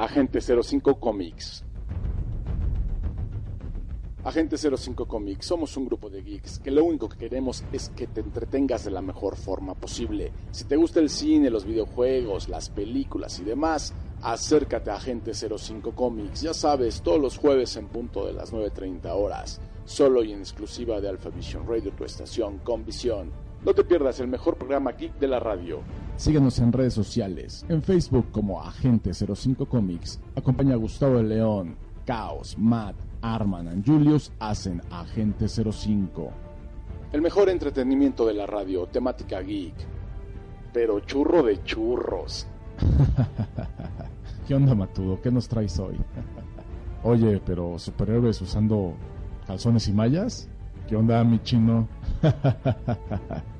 Agente 05 Comics. Agente 05 Comics, somos un grupo de geeks que lo único que queremos es que te entretengas de la mejor forma posible. Si te gusta el cine, los videojuegos, las películas y demás, acércate a Agente 05 Comics. Ya sabes, todos los jueves en punto de las 9.30 horas, solo y en exclusiva de Alpha Vision Radio, tu estación con visión. No te pierdas el mejor programa geek de la radio. Síguenos en redes sociales, en Facebook como Agente 05 Comics. Acompaña a Gustavo de León, Caos, Matt, Arman and Julius hacen Agente 05. El mejor entretenimiento de la radio, temática geek. Pero churro de churros. ¿Qué onda, Matudo? ¿Qué nos traes hoy? Oye, pero superhéroes usando calzones y mallas? ¿Qué onda, mi chino?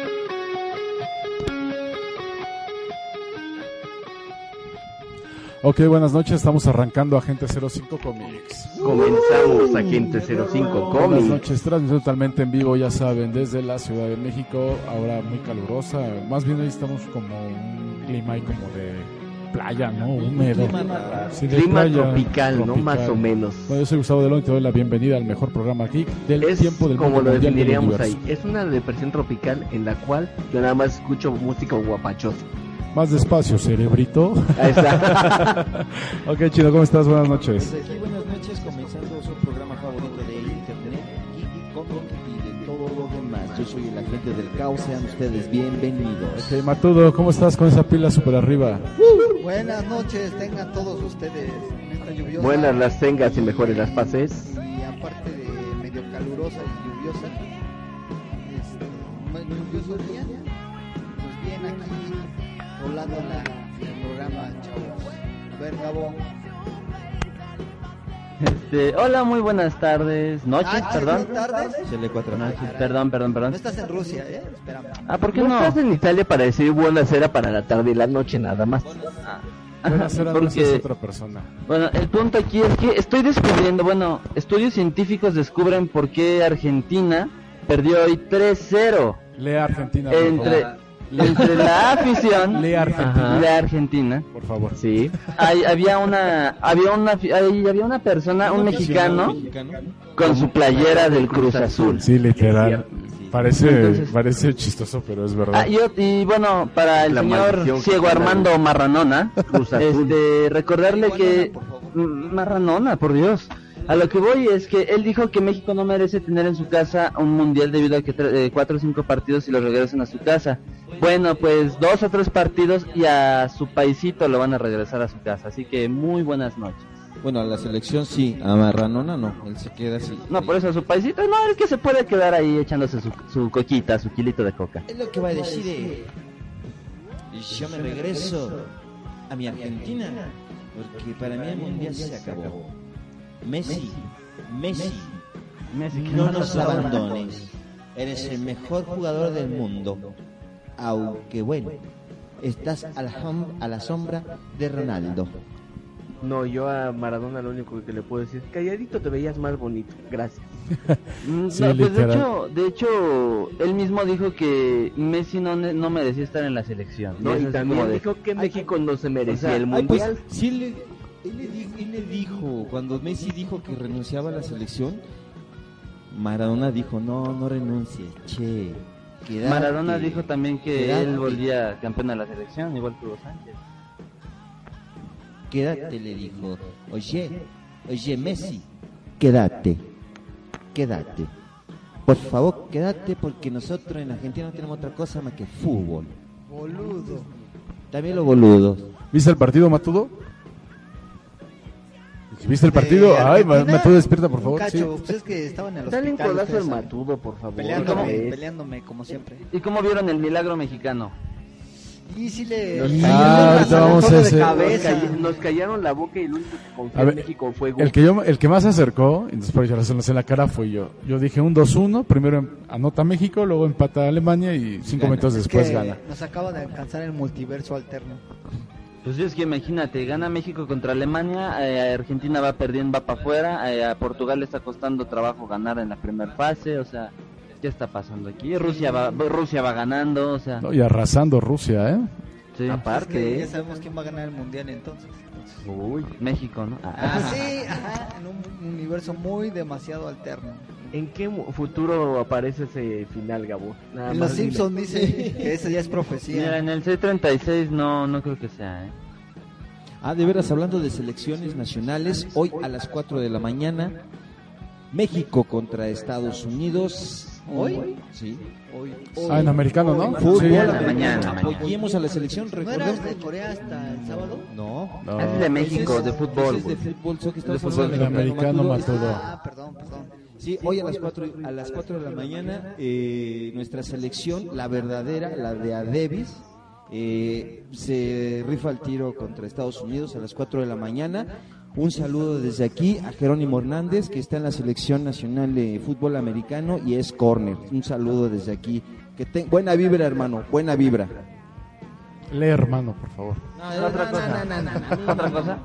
Ok, buenas noches, estamos arrancando Agente 05 Comics. Comenzamos Agente 05 Comics. Buenas noches, transmisión totalmente en vivo, ya saben, desde la Ciudad de México, ahora muy calurosa, más bien ahí estamos como un clima ahí como de playa, ¿no? Húmedo. Sí, de clima playa, tropical, ¿no? Más o menos. Bueno, yo soy Gustavo Delón y te doy la bienvenida al mejor programa aquí del es tiempo del como mundo lo del definiríamos ahí. Es una depresión tropical en la cual yo nada más escucho música guapachosa. Más despacio, cerebrito. Ahí está. ok, chido, ¿cómo estás? Buenas noches. Desde aquí, buenas noches, comenzando su programa favorito de Internet, Geek Comic y de todo lo demás. Yo soy el agente del caos, sean ustedes bienvenidos. Ok, Matudo, ¿cómo estás con esa pila super arriba? Buenas noches, tengan todos ustedes en esta lluviosa Buenas las tengas y mejores las pases. y aparte de medio calurosa y lluviosa, este, lluvioso día, pues bien aquí volando la, el programa, chavos. A ver, Gabo. Este, hola, muy buenas tardes, noches, Ah, perdón. ¿tardes? Noches, perdón, perdón, perdón. No estás en Rusia, ¿eh? Espérame. Ah, ¿por qué no? estás en Italia para decir buena cera para la tarde y la noche nada más? Buena cera, Porque- no seas otra persona. Bueno, el punto aquí es que estoy descubriendo, bueno, estudios científicos descubren por qué Argentina perdió hoy 3-0 Lea Argentina, por entre, favor. Entre la afición Lea Argentina. Por favor. Sí. Hay- había una había una hay- había una persona, un mexicano con su playera del Cruz Azul. Sí, literal. Parece, Entonces- parece chistoso, pero es verdad. Ah, y, bueno, para el La señor Ciego Armando Marranona, Cruz Azul. este, recordarle que por Marranona, por Dios. A lo que voy es que él dijo que México no merece tener en su casa un mundial debido a que eh, cuatro o cinco partidos y los regresen a su casa. Bueno, pues dos o tres partidos y a su paisito lo van a regresar a su casa. Así que muy buenas noches. Bueno, a la selección sí, a Marranona no, él se queda así. No, por eso a su paisito, no, es que se puede quedar ahí echándose su, su coquita, su kilito de coca. Es lo que va a decir eh, yo me regreso a mi Argentina, porque para mí el mundial se acabó. Messi, Messi, no nos abandones. Eres el mejor jugador del mundo. Aunque bueno, estás a la, a la sombra de Ronaldo. No, yo a Maradona lo único que le puedo decir, calladito te veías más bonito. Gracias. Mm, Sí, no, pues de hecho, de hecho, él mismo dijo que Messi no, ne- no merecía estar en la selección. No, Es y también dijo que México no se merecía O sea, el ay, pues, mundial. sí, le, él, le di- él le dijo, cuando Messi dijo que renunciaba a la selección, Maradona dijo, no, no renuncies, che. quédate". Maradona dijo también que él volvía campeón de la selección, igual que Hugo Sánchez. Quédate, le dijo. Oye, oye, Messi, quédate, quédate. Por favor, quédate porque nosotros en Argentina no tenemos otra cosa más que fútbol. Boludo. También los boludos. ¿Viste el partido, Matudo? ¿Viste el partido? De Ay, Argentina, Matudo, despierta, por favor. Cacho, Sí. pues es que estaban en el Dale un codazo al matudo, por favor. Peleándome, ¿Cómo es? peleándome como siempre. ¿Y cómo vieron el milagro mexicano? Y si le. Nos callaron Ah, vamos a de ese- Nos, cabeza. call- nos callaron la boca y el único que confió en México fue El que, yo, el que más se acercó, y después yo se lo sé en la cara, fue yo. Yo dije un 2-1, primero em- anota México, luego empata Alemania y cinco Gana. minutos Es después que gana. Nos acaba de alcanzar el multiverso alterno. Pues sí, es que imagínate, gana México contra Alemania, eh, Argentina va perdiendo, va para afuera, eh, a Portugal le está costando trabajo ganar en la primera fase, o sea, ¿qué está pasando aquí? Rusia va, Rusia va ganando, o sea, No, y arrasando Rusia, ¿eh? sí, Es que aparte, ya sabemos quién va a ganar el mundial entonces. Uy, México, ¿no? Ah, Ah, sí, ajá, en un universo muy demasiado alterno. ¿En qué futuro aparece ese final, Gabo? Nada En Los. Simpsons dice que esa ya es Mira, profecía. en el C36 no, no creo que sea, ¿eh? Ah, de veras, hablando de selecciones nacionales, hoy a las 4 de la mañana, México contra Estados Unidos. ¿Hoy? Sí. Hoy. Ah, en americano, ¿no? Fútbol Sí. la americano. mañana. Apoyemos a la selección, ¿No eras de Corea hasta el sábado? No. No. Es de México, de fútbol, es de fútbol, solo que estamos De fútbol. El americano. Maturo. Ah, perdón, perdón. Sí, hoy a las 4 a las 4 de la mañana eh, nuestra selección, la verdadera, la de Adebis, eh, se rifa el tiro contra Estados Unidos a las 4 de la mañana. Un saludo desde aquí a Jerónimo Hernández, que está en la selección nacional de fútbol americano y es corner. Un saludo desde aquí. Que te- buena vibra, hermano, buena vibra. Lee, hermano, por favor. Otra cosa. Otra cosa.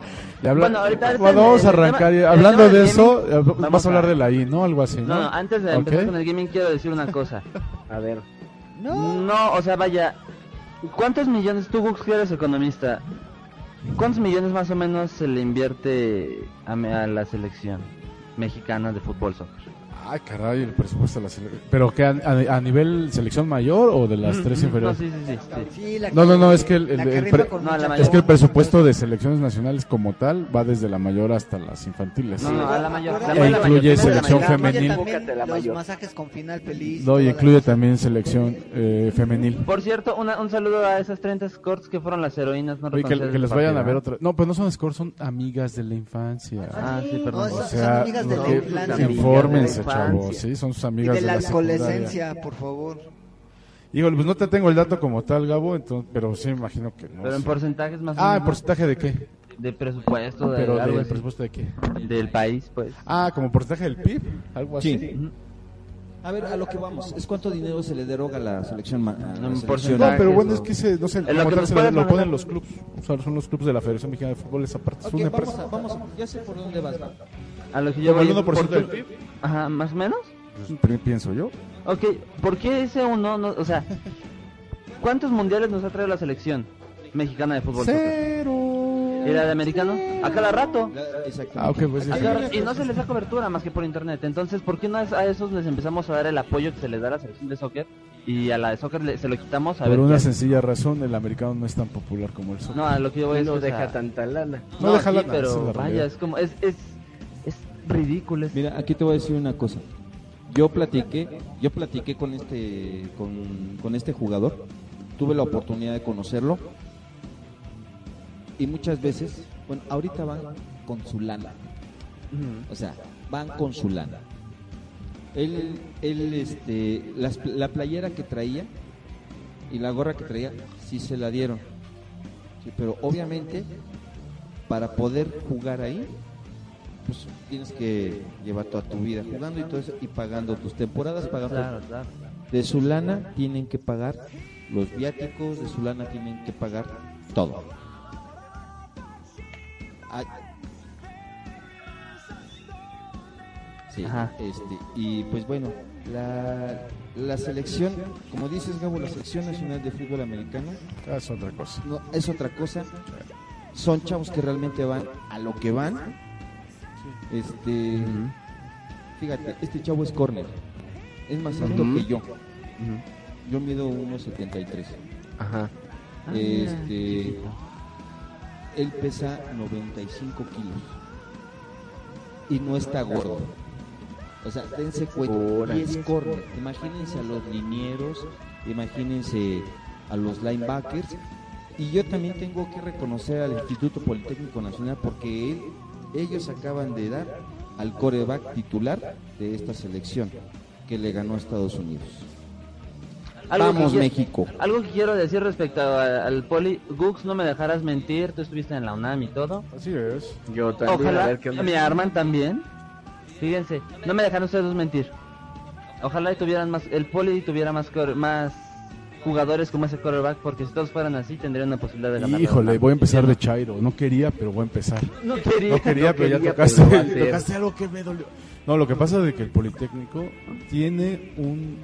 Bueno, ahorita- vamos a tema- arrancar. hablando de eso, gaming, eh, vamos vas a hablar de la I, ¿no? Algo así, ¿no? No, no, antes de empezar con el gaming quiero decir una cosa. A ver, No, o sea, vaya, ¿cuántos millones, tú Gux, que eres economista, cuántos millones más o menos se le invierte a, a la selección mexicana de fútbol soccer? Ay, caray, el presupuesto de la selección. ¿Pero que a, a- a nivel selección mayor o de las tres No, inferiores? sí, sí, sí. sí. Sí, la No, que- no, no, es que el- el- que el pre- No. Es que el presupuesto de selecciones nacionales como tal va desde la mayor hasta las infantiles. No, no, a la mayor. la E incluye selección femenil. Los masajes con final feliz. No, y incluye también selección eh, femenil. Por cierto, una- un saludo a esas 30 escorts que fueron las heroínas no Oye, que, que les vayan a ver otra. No, pues no son scores, son amigas de la infancia. Ah, sí, No, perdón. O son sea, amigas de no, la infancia. infórmense, De la infancia. Sí, son sus Y amigas de la secundaria. adolescencia, por favor. Híjole, pues no te tengo el dato como tal, Gabo, entonces, pero sí me imagino que no. Pero en sí. porcentajes más o Ah, ¿en menos porcentaje de qué? de presupuesto, de Pero algo del así, presupuesto de qué? del país, pues. Ah, como porcentaje del PIB, algo así. Sí. A ver, a lo que vamos. ¿Es cuánto dinero se le deroga a la selección? la porcentaje. No, pero bueno, o- es que se, no sé, En lo que se lo, lo ponen los clubs. O sea, son los clubs de la Federación Mexicana de Fútbol, esa parte. Es Ok, una vamos empresa. a, vamos a- ya sé por dónde vas. A lo que yo el voy, 1% ¿por del? PIB. Ajá, más o menos. Pues, pienso yo. Ok, ¿por qué ese uno, no, o sea, cuántos mundiales nos ha traído la selección mexicana de fútbol? Cero. ¿Y la de americano? A cada rato. Exactamente. Ah, ok, pues cada. Y no se les da cobertura más que por internet. Entonces, ¿por qué no es- a esos les empezamos a dar el apoyo que se les da a la selección de soccer? Y a la de soccer le- se lo quitamos a Por ver. una qué- sencilla razón, el americano no es tan popular como el soccer. No, a lo que yo voy es no o sea, deja tanta lana. No deja sí, lana, pero es la vaya, es como, es, es, es- Mira, aquí te voy a decir una cosa. Yo platiqué, yo platiqué con este, con, con este jugador. Tuve la oportunidad de conocerlo. Y muchas veces, bueno, ahorita van con su lana. O sea, van con su lana. Él, él este, las- la playera que traía y la gorra que traía, sí se la dieron. Sí, pero obviamente, para poder jugar ahí, pues tienes que llevar toda tu vida jugando y todo eso, y pagando tus temporadas, pagando Claro, claro. de su lana tienen que pagar los viáticos, de su lana tienen que pagar todo. Ah, Sí, Ajá. este, y pues bueno, la, la selección, como dices Gabo, la selección nacional de fútbol americano Ah, es otra cosa. no, es otra cosa. Son chavos que realmente van a lo que van. Este, fíjate, este chavo es corner. Es más alto que yo. Yo mido 1.73. Ajá. Ah, Este, él pesa 95 kilos. Y no está gordo. O sea, dense cuenta. Y es corner. Imagínense a los linieros, imagínense a los linebackers. Y yo también tengo que reconocer al Instituto Politécnico Nacional porque él, ellos acaban de dar al coreback titular de esta selección que le ganó a Estados Unidos. Algo Vamos, que México. Algo que quiero decir respecto a- al poli, Gux, no me dejarás mentir, tú estuviste en la UNAM y todo. Así es. Yo también, a Ojalá, ver qué onda. mi Arman también. Fíjense, no me dejaron ustedes dos mentir. Ojalá y tuvieran más, el poli tuviera más jugadores como ese quarterback, porque si todos fueran así tendrían una posibilidad de ganar. la Híjole, voy a empezar de Chairo. No quería, pero voy a empezar. No quería. No quería, No pero ya tocaste, pero tocaste algo que me dolió. No, lo que pasa es de que el Politécnico tiene un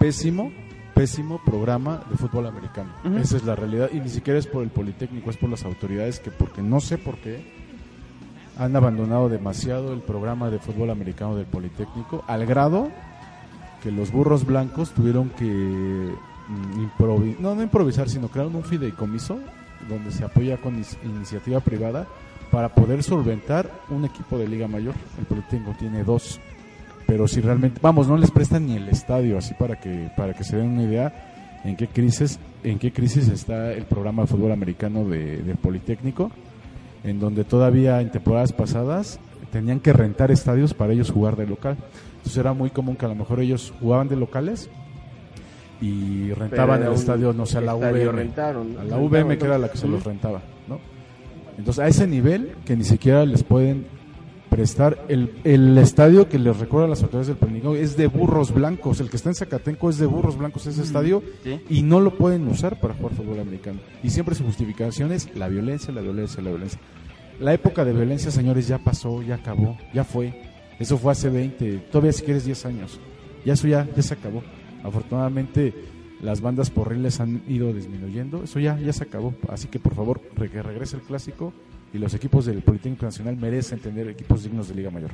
pésimo, pésimo programa de fútbol americano. Esa es la realidad. Y ni siquiera es por el Politécnico, es por las autoridades que, porque no sé por qué, han abandonado demasiado el programa de fútbol americano del Politécnico, al grado que los burros blancos tuvieron que mm, no, no improvisar, sino crearon un fideicomiso donde se apoya con iniciativa privada para poder solventar un equipo de Liga Mayor. El Politécnico tiene dos, pero si realmente, vamos, no les prestan ni el estadio, así para que para que se den una idea en qué crisis en qué crisis está el programa de fútbol americano de, del Politécnico, en donde todavía en temporadas pasadas tenían que rentar estadios para ellos jugar de local. Entonces era muy común que a lo mejor ellos jugaban de locales y rentaban el un estadio, no sé, a la VM. rentaron, A la rentaron, VM que era la que se los rentaba, ¿no? Entonces a ese nivel que ni siquiera les pueden prestar el, el estadio que les recuerda a las autoridades del Politécnico es de burros blancos, el que está en Zacatenco es de burros blancos ese estadio Sí. y no lo pueden usar para jugar fútbol americano. Y siempre su justificación es la violencia, la violencia, la violencia. La época de violencia, señores, ya pasó, ya acabó, ya fue. Eso fue hace 20, todavía si quieres 10 años. Ya eso ya, ya se acabó. Afortunadamente las bandas porriles han ido disminuyendo, eso ya, ya se acabó. Así que por favor, que regrese el clásico y los equipos del Politécnico Nacional merecen tener equipos dignos de Liga Mayor.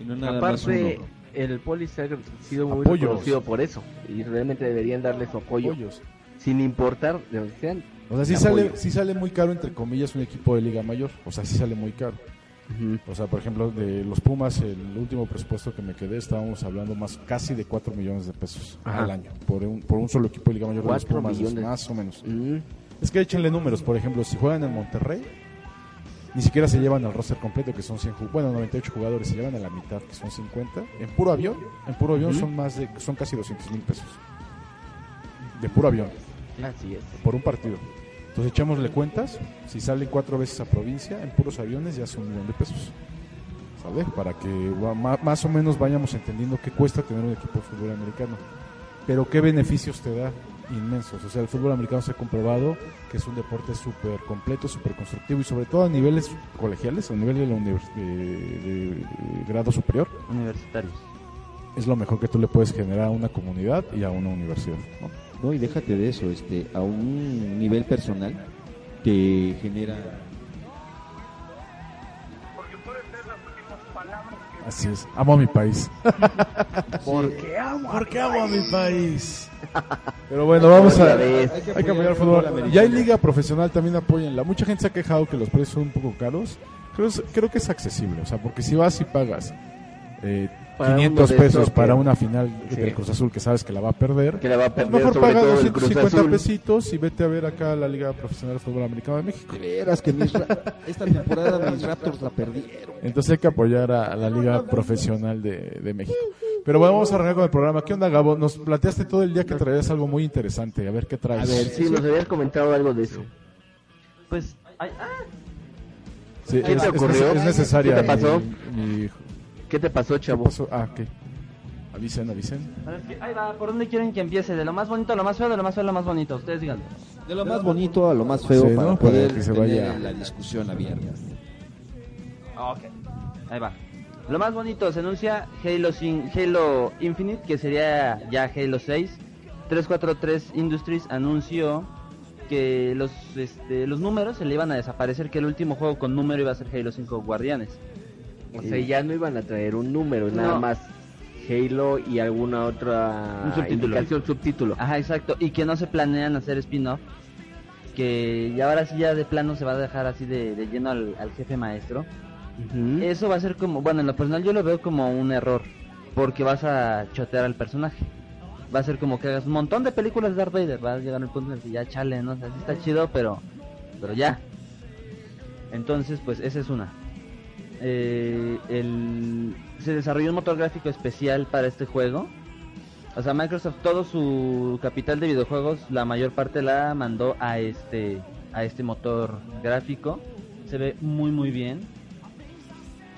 Y no nada más Aparte, uno. el poli se ha sido muy Apoyos. reconocido por eso. Y realmente deberían darle su apoyo. Apoyos. Sin importar de donde sean. O sea, sí sale, sí sale muy caro, entre comillas, un equipo de Liga Mayor. O sea, sí sale muy caro. O sea, por ejemplo, de los Pumas, el último presupuesto que me quedé, estábamos hablando más casi de 4 millones de pesos Ajá. al año por un, por un solo equipo de Liga Mayor de los Pumas, millones. más o menos. Es que échenle números, por ejemplo, si juegan en Monterrey, ni siquiera se llevan al roster completo, que son 100, ju- bueno, 98 jugadores, se llevan a la mitad, que son 50. En puro avión, en puro avión son más de, son casi 200 mil pesos. De puro avión así es. por un partido. Entonces echémosle cuentas, si salen cuatro veces a provincia, en puros aviones ya son un millón de pesos. ¿Sale? Para que más o menos vayamos entendiendo qué cuesta tener un equipo de fútbol americano. Pero qué beneficios te da inmensos. O sea, el fútbol americano se ha comprobado que es un deporte súper completo, súper constructivo y sobre todo a niveles colegiales, a nivel de, la univers- de- de- de grado superior, Universitarios. es lo mejor que tú le puedes generar a una comunidad y a una universidad. ¿no? No, y déjate de eso, este, a un nivel personal te genera Así es. Amo a mi país. Porque amo. Porque amo a mi país. Pero bueno, vamos a. Hay que apoyar el fútbol. Ya hay liga profesional, también apoyenla. Mucha gente se ha quejado que los precios son un poco caros. Creo, creo que es accesible. O sea, porque si vas y pagas eh, Para 500 uno de pesos para una final Sí. del Cruz Azul que sabes que la va a perder, Que la va a pues perder mejor sobre paga todo el Cruz 250 Azul. pesitos y vete a ver acá la Liga Profesional de Fútbol Americano de México. De veras que mis ra- esta temporada mis Raptors la perdieron. Entonces hay que apoyar a, a la Liga Profesional de, de México. Pero bueno, vamos a arrancar con el programa. ¿Qué onda, Gabo? Nos planteaste todo el día que traías algo muy interesante. A ver qué A traes. ver, sí, nos habías comentado algo de eso. Pues, ay, ah, Sí, ¿Qué es, te ocurrió? es necesaria. ¿Qué te pasó? mi- mi- ¿Qué te pasó, ¿qué chavo? pasó? Ah, ¿qué? Avisen, avisen. a ver, ¿qué- ahí va, ¿por dónde quieren que empiece? ¿De lo más bonito a lo más feo? ¿De lo más feo a lo más bonito? Ustedes díganlo. De lo más bonito a lo más feo Sí, para ¿no? Para poder que se tener vaya. la discusión abierta. Ok. Ahí va. Lo más bonito, se anuncia Halo, sin- Halo Infinite, que sería ya Halo 6. 343 Industries anunció que los, este, los números se le iban a desaparecer, que el último juego con número iba a ser Halo 5 Guardianes. O sea, ya no iban a traer un número, nada No. más Halo y alguna otra Un subtítulo. indicación, subtítulo. Ajá, exacto. Y que no se planean hacer spin-off. Que ya ahora sí ya de plano se va a dejar así de, de lleno al, al jefe maestro. Eso va a ser como, bueno, en lo personal yo lo veo como un error, porque vas a chotear al personaje. Va a ser como que hagas un montón de películas de Darth Vader, va a llegar al punto en el que ya chale, no sé, sí está chido, pero pero ya. Entonces, pues esa es una. Eh, el, se desarrolló un motor gráfico especial para este juego O sea, Microsoft todo su capital de videojuegos, la mayor parte la mandó a este a este motor gráfico. Se ve muy muy bien.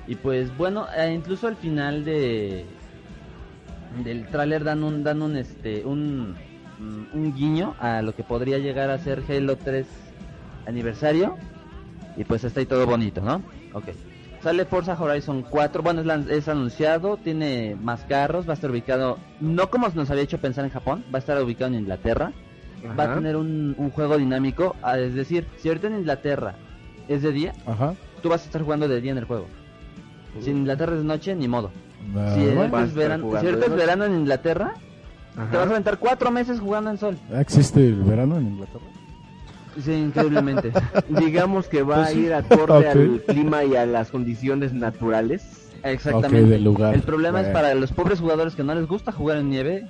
Y pues bueno, eh, incluso al final de del tráiler dan un dan un este un mm, un guiño a lo que podría llegar a ser Halo 3 aniversario y pues está ahí todo bonito, ¿no? Ok. Sale Forza Horizon 4, bueno, es, es anunciado, tiene más carros, va a estar ubicado, no como nos había hecho pensar en Japón, va a estar ubicado en Inglaterra, va a tener un, un juego dinámico, ah, es decir, si ahorita en Inglaterra es de día, Ajá. tú vas a estar jugando de día en el juego. Si en Inglaterra es de noche, ni modo. Ah, Si bueno. es verano, si ahorita es verano en Inglaterra, te vas a aventar cuatro meses jugando en sol. ¿Existe el verano en Inglaterra? Sí, increíblemente. Digamos que va Pues a sí. ir acorde Ok. al clima y a las condiciones naturales. Exactamente. Lugar. El problema es para los pobres jugadores que no les gusta jugar en nieve,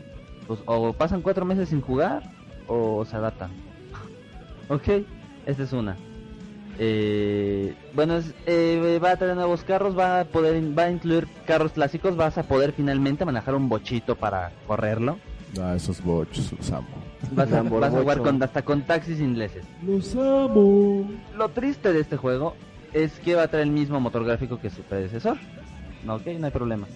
pues o pasan cuatro meses sin jugar o se adaptan. ok, esta es una. Eh, bueno, es- eh, va a traer nuevos carros, va a poder, va a incluir carros clásicos, vas a poder finalmente manejar un bochito para correrlo. Ah, esos bochos los amo. Vas a, Lamborghini. vas a jugar con, hasta con taxis ingleses. Los amo. Lo triste de este juego es que va a traer el mismo motor gráfico que su predecesor. No, ok, no hay problema.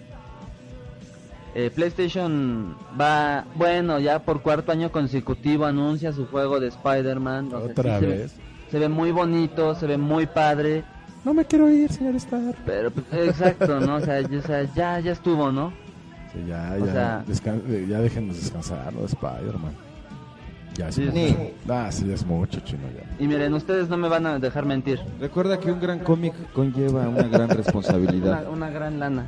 Eh, PlayStation va, bueno, ya por cuarto año consecutivo anuncia su juego de Spider-Man. Otra sí se ve- vez. Se ve muy bonito, se ve muy padre, No me quiero ir, señor Star. pero pues, exacto, ¿no? O sea, ya, o sea, ya, ya estuvo, ¿no? Sí, ya, O ya, sea- ya déjenos descansar, ¿no? De Spider-Man. Ya es Sí, mucho. sí. Ah, sí, es mucho, chino, ya. Y miren, ustedes no me van a dejar mentir. Recuerda que un gran cómic conlleva una gran responsabilidad. una gran lana.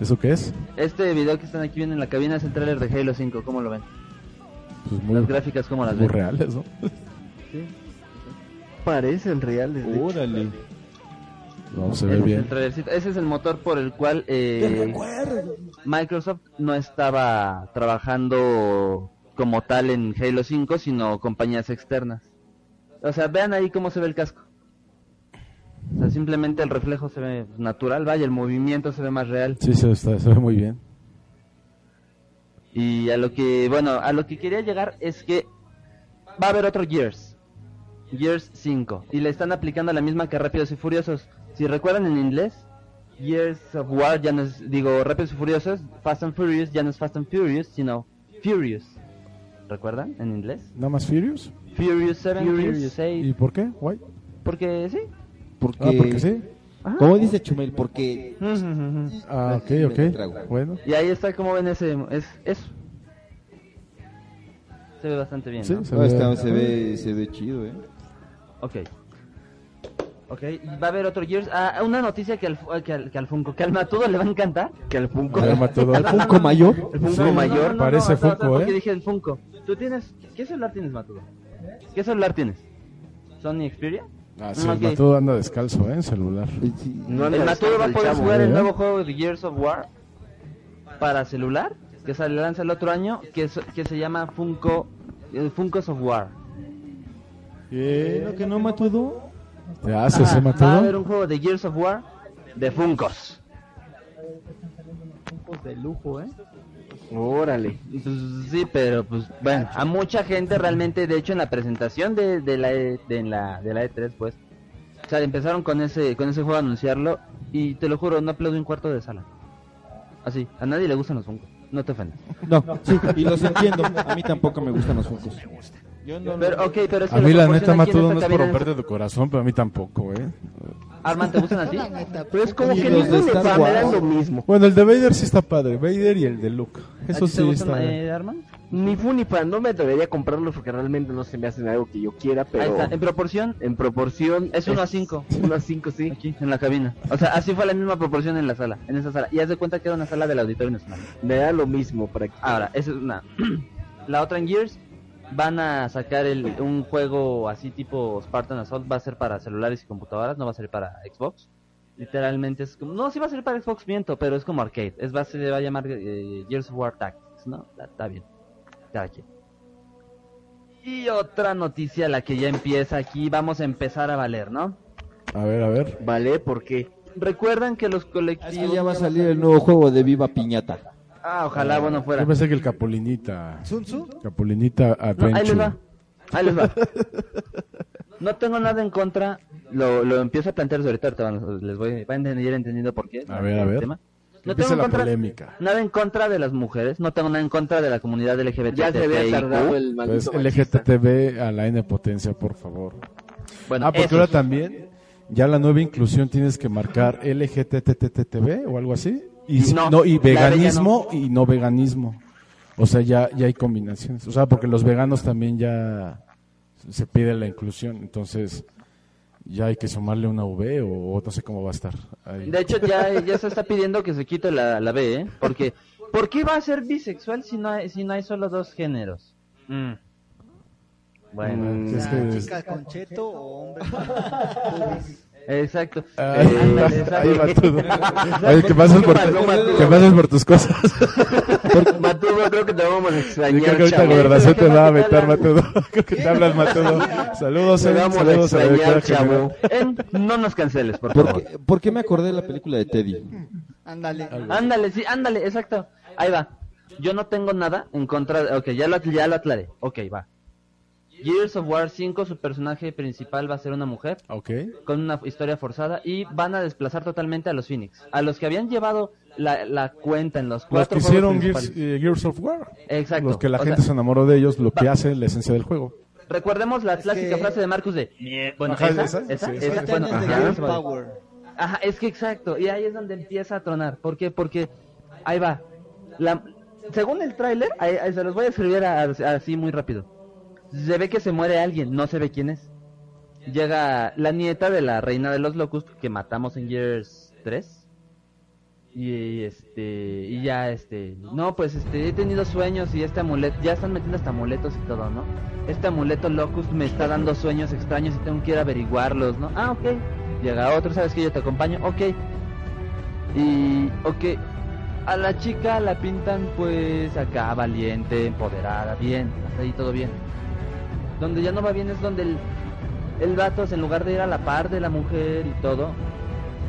¿Eso qué es? Este video que están aquí viendo en la cabina es el trailer de Halo 5, ¿cómo lo ven? Pues muy, Las gráficas, ¿cómo las muy ven? reales, ¿no? Parecen reales. Órale. No, se ve bien. Ese es el motor por el cual eh, Microsoft no estaba trabajando como tal en Halo 5, sino compañías externas. O sea, vean ahí cómo se ve el casco. O sea, simplemente el reflejo se ve natural, vaya, el movimiento se ve más real. Sí, se, está- se ve muy bien. Y a lo que, bueno, a lo que quería llegar es que va a haber otro Gears. Gears 5. Y le están aplicando la misma que Rápidos y Furiosos. Si recuerdan en inglés, Gears of War ya no es, digo, Rápidos y Furiosos, Fast and Furious ya no es Fast and Furious, sino Furious. ¿Recuerdan en inglés? ¿Nada más Furious? Furious 7, Furious. Furious 8. ¿Y por qué? Guay. Porque sí. Porque, Ah, porque sí. Ajá. ¿Cómo dice Chumel? Porque Ah, ok, ok. Bueno. Y ahí está como ven ese, es eso. Se ve bastante bien, Sí, ¿no? se No, ve. está- se ve se ve chido, ¿eh? Ok. Ok, y va a haber otro Gears. Ah, una noticia que al, fu- que al, que al Funko, que al Matudo le va a encantar. Que al Funko. A ver, Matudo. ¿Al Funko mayor? El Funko Sí. mayor. Parece espera, Funko, espera, porque ¿eh? dije el Funko. ¿Tú tienes, qué celular tienes, Matudo? ¿Qué celular tienes? ¿Sony Xperia? Ah, sí, el Matudo anda descalzo, ¿eh? En celular. No El Matudo va a el poder jugar el ¿eh? nuevo juego de Gears of War para celular, que sale lanza el otro año, que, es- que se llama Funko, eh, Funkos of War. ¿Lo que no, Matudo? ¿Te hace ese Ah, va a haber un juego de Gears of War de Funkos. de lujo, ¿eh? Órale. Sí, pero pues bueno, a mucha gente realmente, de hecho en la presentación de, de la E- de la de la E3 pues, o sea, empezaron con ese con ese juego a anunciarlo y te lo juro, no aplaudí un cuarto de sala. Así, a nadie le gustan los Funkos, no te ofendas. No, sí, y los entiendo. A mí tampoco me gustan los Funkos. Yo no, Pero ok, pero es que A mí la neta, Matudo, no es por romperte tu corazón, pero a mí tampoco, ¿eh? Arman, ¿te gustan así? Neta, Pero es como Y que los de ninguno Star me dan Wars. lo mismo. Bueno, el de Vader sí está padre. Vader y el de Luke. ¿A Eso sí está. eh, Arman? Ni fu ni fan, no me atrevería a comprarlos porque realmente no se me hacen algo que yo quiera, Ahí pero está, en proporción en proporción Es uno a cinco. Uno a cinco, sí. aquí en la cabina. O sea, así fue la misma proporción en la sala, en esa sala. Y haz de cuenta que era una sala del Auditorio Nacional. Me da lo mismo para. Ahora, esa es una. la otra en Gears van a sacar el, un juego así tipo Spartan Assault. Va a ser para celulares y computadoras, no va a ser para Xbox. Literalmente es como. No, sí va a ser para Xbox, miento, pero es como arcade. Es, va, a- se va a llamar eh, Gears of War Tactics, ¿no? Está, está bien. Cada quien. Y otra noticia, la que ya empieza aquí. Vamos a empezar a valer, ¿no? A ver, a ver. Vale, ¿por qué? Recuerdan que los colectivos. que ya va a salir el nuevo juego de Viva Piñata. Ah, ojalá bueno fuera. Yo pensé que el Capulinita. ¿Sun Tzu? Capulinita No, ahí les va. Ahí les va. No tengo nada en contra. Lo, lo empiezo a plantear desde ahorita. ahorita van- les voy, van a ir entendiendo por qué. A ver, a ver. tema. No tengo en contra, polémica. nada en contra de las mujeres. No tengo nada en contra de la comunidad LGBT. Ya se había tardado el Pues maldito machista. LGTB a la N potencia, por favor. Bueno, ah, porque ahora también, ya la nueva inclusión tienes que marcar LGTTTB o algo así. Y, No, no, y veganismo y no veganismo. O sea, ya, ya hay combinaciones. O sea, porque los veganos también ya se pide la inclusión. Entonces, ya hay que sumarle una V o, o no sé cómo va a estar. ahí. De hecho, ya, ya se está pidiendo que se quite la, la B, ¿eh? Porque, ¿por qué va a ser bisexual si no hay, si no hay solo dos géneros? Mm. Bueno, Mm, es que- chica con cheto o hombre con. exacto. Ahí, Eh, ándale, va- ahí va exacto. todo. Oye, que pases por, que pases por tus cosas. Matudo, creo que te vamos a Yo extrañar, creo que ahorita chavo. Gobernación te va a ¿Qué vetar? Matudo. Creo que te hablas, Matudo. Saludos, Te eh, vamos a saludos a la extrañar, general. chavo. No nos canceles, por favor. ¿Por qué, por qué me acordé de la película de Teddy? Ándale. Ándale, sí, ándale, exacto. Ahí va. Yo no tengo nada en contra de... Ok, ya lo, ya lo aclaré. Ok, va. Gears of War 5, su personaje principal va a ser una mujer Ok. con una historia forzada y van a desplazar totalmente a los Phoenix. A los que habían llevado la, la cuenta en los Los cuatro que juegos hicieron Gears, eh, Gears of War. Exacto. Los que la O gente sea, se enamoró de ellos, lo que hace la esencia del juego. Recordemos la clásica que- frase de Marcus de... Bueno, Ajá, esa, esa, esa, sí, esa, esa. bueno, ajá, es que exacto, y ahí es donde empieza a tronar. ¿Por qué? Porque ahí va. La, según el tráiler, se los voy a escribir a- a- así muy rápido. Se ve que se muere alguien, no se ve quién es. Llega la nieta de la reina de los locust que matamos en Gears 3. Y este y ya este, no, pues este he tenido sueños y este amuleto, ya están metiendo hasta amuletos y todo, ¿no? Este amuleto locust me está dando sueños extraños y tengo que ir a averiguarlos, ¿no? Ah, ok. Llega otro, ¿sabes que yo te acompaño? Ok. Y, ok. A la chica la pintan pues acá valiente, empoderada, bien, hasta ahí todo bien. Donde ya no va bien es donde el, el vato, en lugar de ir a la par de la mujer y todo,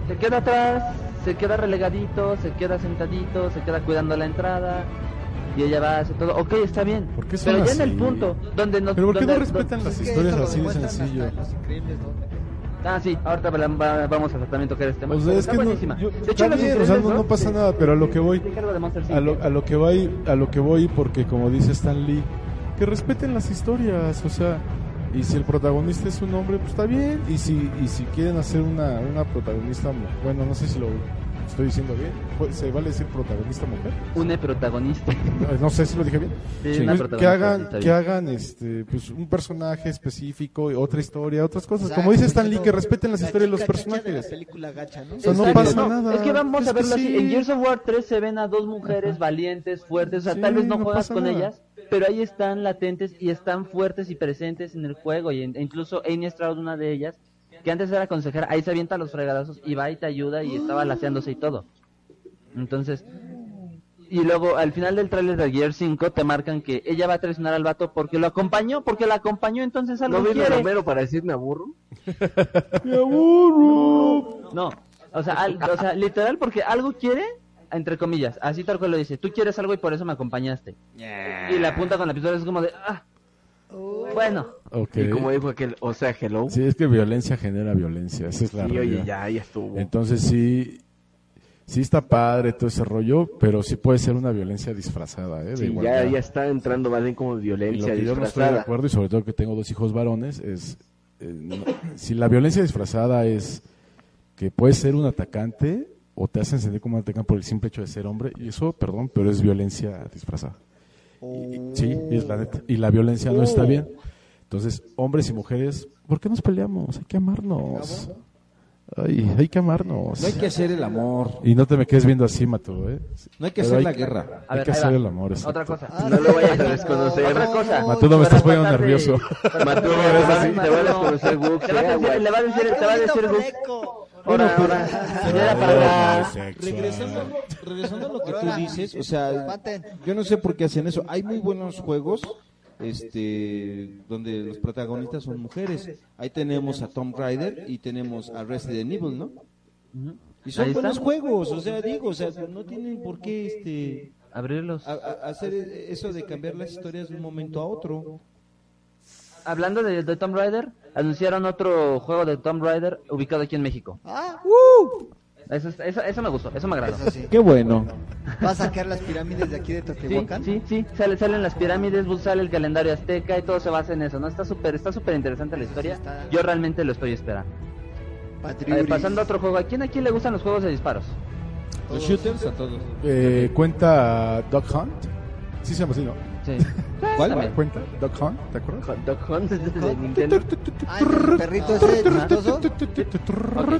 se queda atrás, se queda relegadito, se queda sentadito, se queda cuidando la entrada. Y ella va, hace todo. Ok, está bien. ¿Por qué son Pero ya en el punto donde nos. Pero ¿por qué no donde- respetan las que historias así de sencillo? Ah, sí, ahorita va- va- vamos a también tocar este. O sea, es está que no, yo- de hecho, o sea, no, pasa nada, pero a lo que voy, a lo, a lo que voy, a lo que voy, porque como dice Stan Lee, que respeten las historias, o sea, y si el protagonista es un hombre, pues está bien, y si, y si quieren hacer una, una protagonista, bueno, no sé si lo estoy diciendo bien, ¿se vale decir protagonista mujer? Une protagonista. No, no sé si lo dije bien. Sí, Sí, una pues, protagonista, que hagan, que hagan este, pues, un personaje específico, otra historia, otras cosas. Exacto, Como dice Stan Lee, que respeten las la historias de los chacha de personajes. la película gacha, ¿no? O sea, no pasa nada. Es que vamos Es a verlo así. sí. En Gears of War 3 se ven a dos mujeres valientes, fuertes. O sea, Sí, tal vez no, no juegas con nada. ellas, pero ahí están latentes y están fuertes y presentes en el juego. Y en- e incluso Amy Stroud, una de ellas, que antes era consejera, ahí se avienta los fregadazos y va y te ayuda y estaba laseándose y todo. Entonces, y luego al final del tráiler de Gear 5 te marcan que ella va a traicionar al vato porque lo acompañó, porque la acompañó, entonces algo ¿No vino. Romero para decir me aburro? No, o sea, al- o sea, literal porque algo quiere, entre comillas, así tal cual lo dice, tú quieres algo y por eso me acompañaste. Y la apunta con la pistola es como de, ah, bueno, Ok. Y como dijo aquel, o sea, hello. Sí, es que violencia genera violencia, esa es la realidad. oye, ya, ya estuvo. Entonces sí, sí está padre todo ese rollo, pero sí puede ser una violencia disfrazada, ¿eh? De Sí, ya, ya está entrando más bien como Y lo violencia que yo no estoy de disfrazada. acuerdo, y sobre todo que tengo dos hijos varones, es eh, no- si la violencia disfrazada es que puedes ser un atacante o te hacen sentir como un atacante por el simple hecho de ser hombre, y eso, perdón, pero es violencia disfrazada. Y- y- sí, es la neta. Y la violencia no está bien. Entonces, hombres y mujeres, ¿por qué nos peleamos? Hay que amarnos. Ay, hay que amarnos. No hay que hacer el amor, Y no te me quedes viendo así, Mato, ¿eh? no hay que Pero hacer hay la que- guerra. a Hay ver, que hacer va. el amor, exacto. Otra cosa. No lo vayas a desconocer. Otra cosa. Matudo, me estás poniendo nervioso. te matar vas- de- te va a desconocer eh, decir, te va a decir Gux. Ahora, ahora. Mira para. Regresando, regresando a lo que tú dices, o sea, yo no sé por qué hacen eso. Hay muy buenos juegos este donde los protagonistas son mujeres. Ahí tenemos a Tom Raider y tenemos a Resident Evil, ¿no? Y son buenos juegos, o sea, digo, o sea, no tienen por qué este abrirlos. A- a- hacer eso de cambiar las historias de un momento a otro. Hablando de, de Tomb Raider, anunciaron otro juego de Tomb Raider ubicado aquí en México. Ah, Eso, es- eso, eso me gustó, eso me agradó. eso sí. Qué bueno. Va a sacar las pirámides de aquí de Teotihuacán. sí, sí, sale, salen las pirámides, sale el calendario azteca y todo se basa en eso, ¿no? Está súper está súper interesante la historia. está- Yo realmente lo estoy esperando. Pasando a otro juego, ¿a quién aquí le gustan los juegos de disparos? Los shooters a todos. Eh, ¿Cuenta Dog Hunt? Sí se llama así, ¿no? Sí. ¿Cuál? También. ¿Cuenta Dog Hunt? ¿Te acuerdas? Duck Hunt de Nintendo. Ah, el perrito ese chistoso.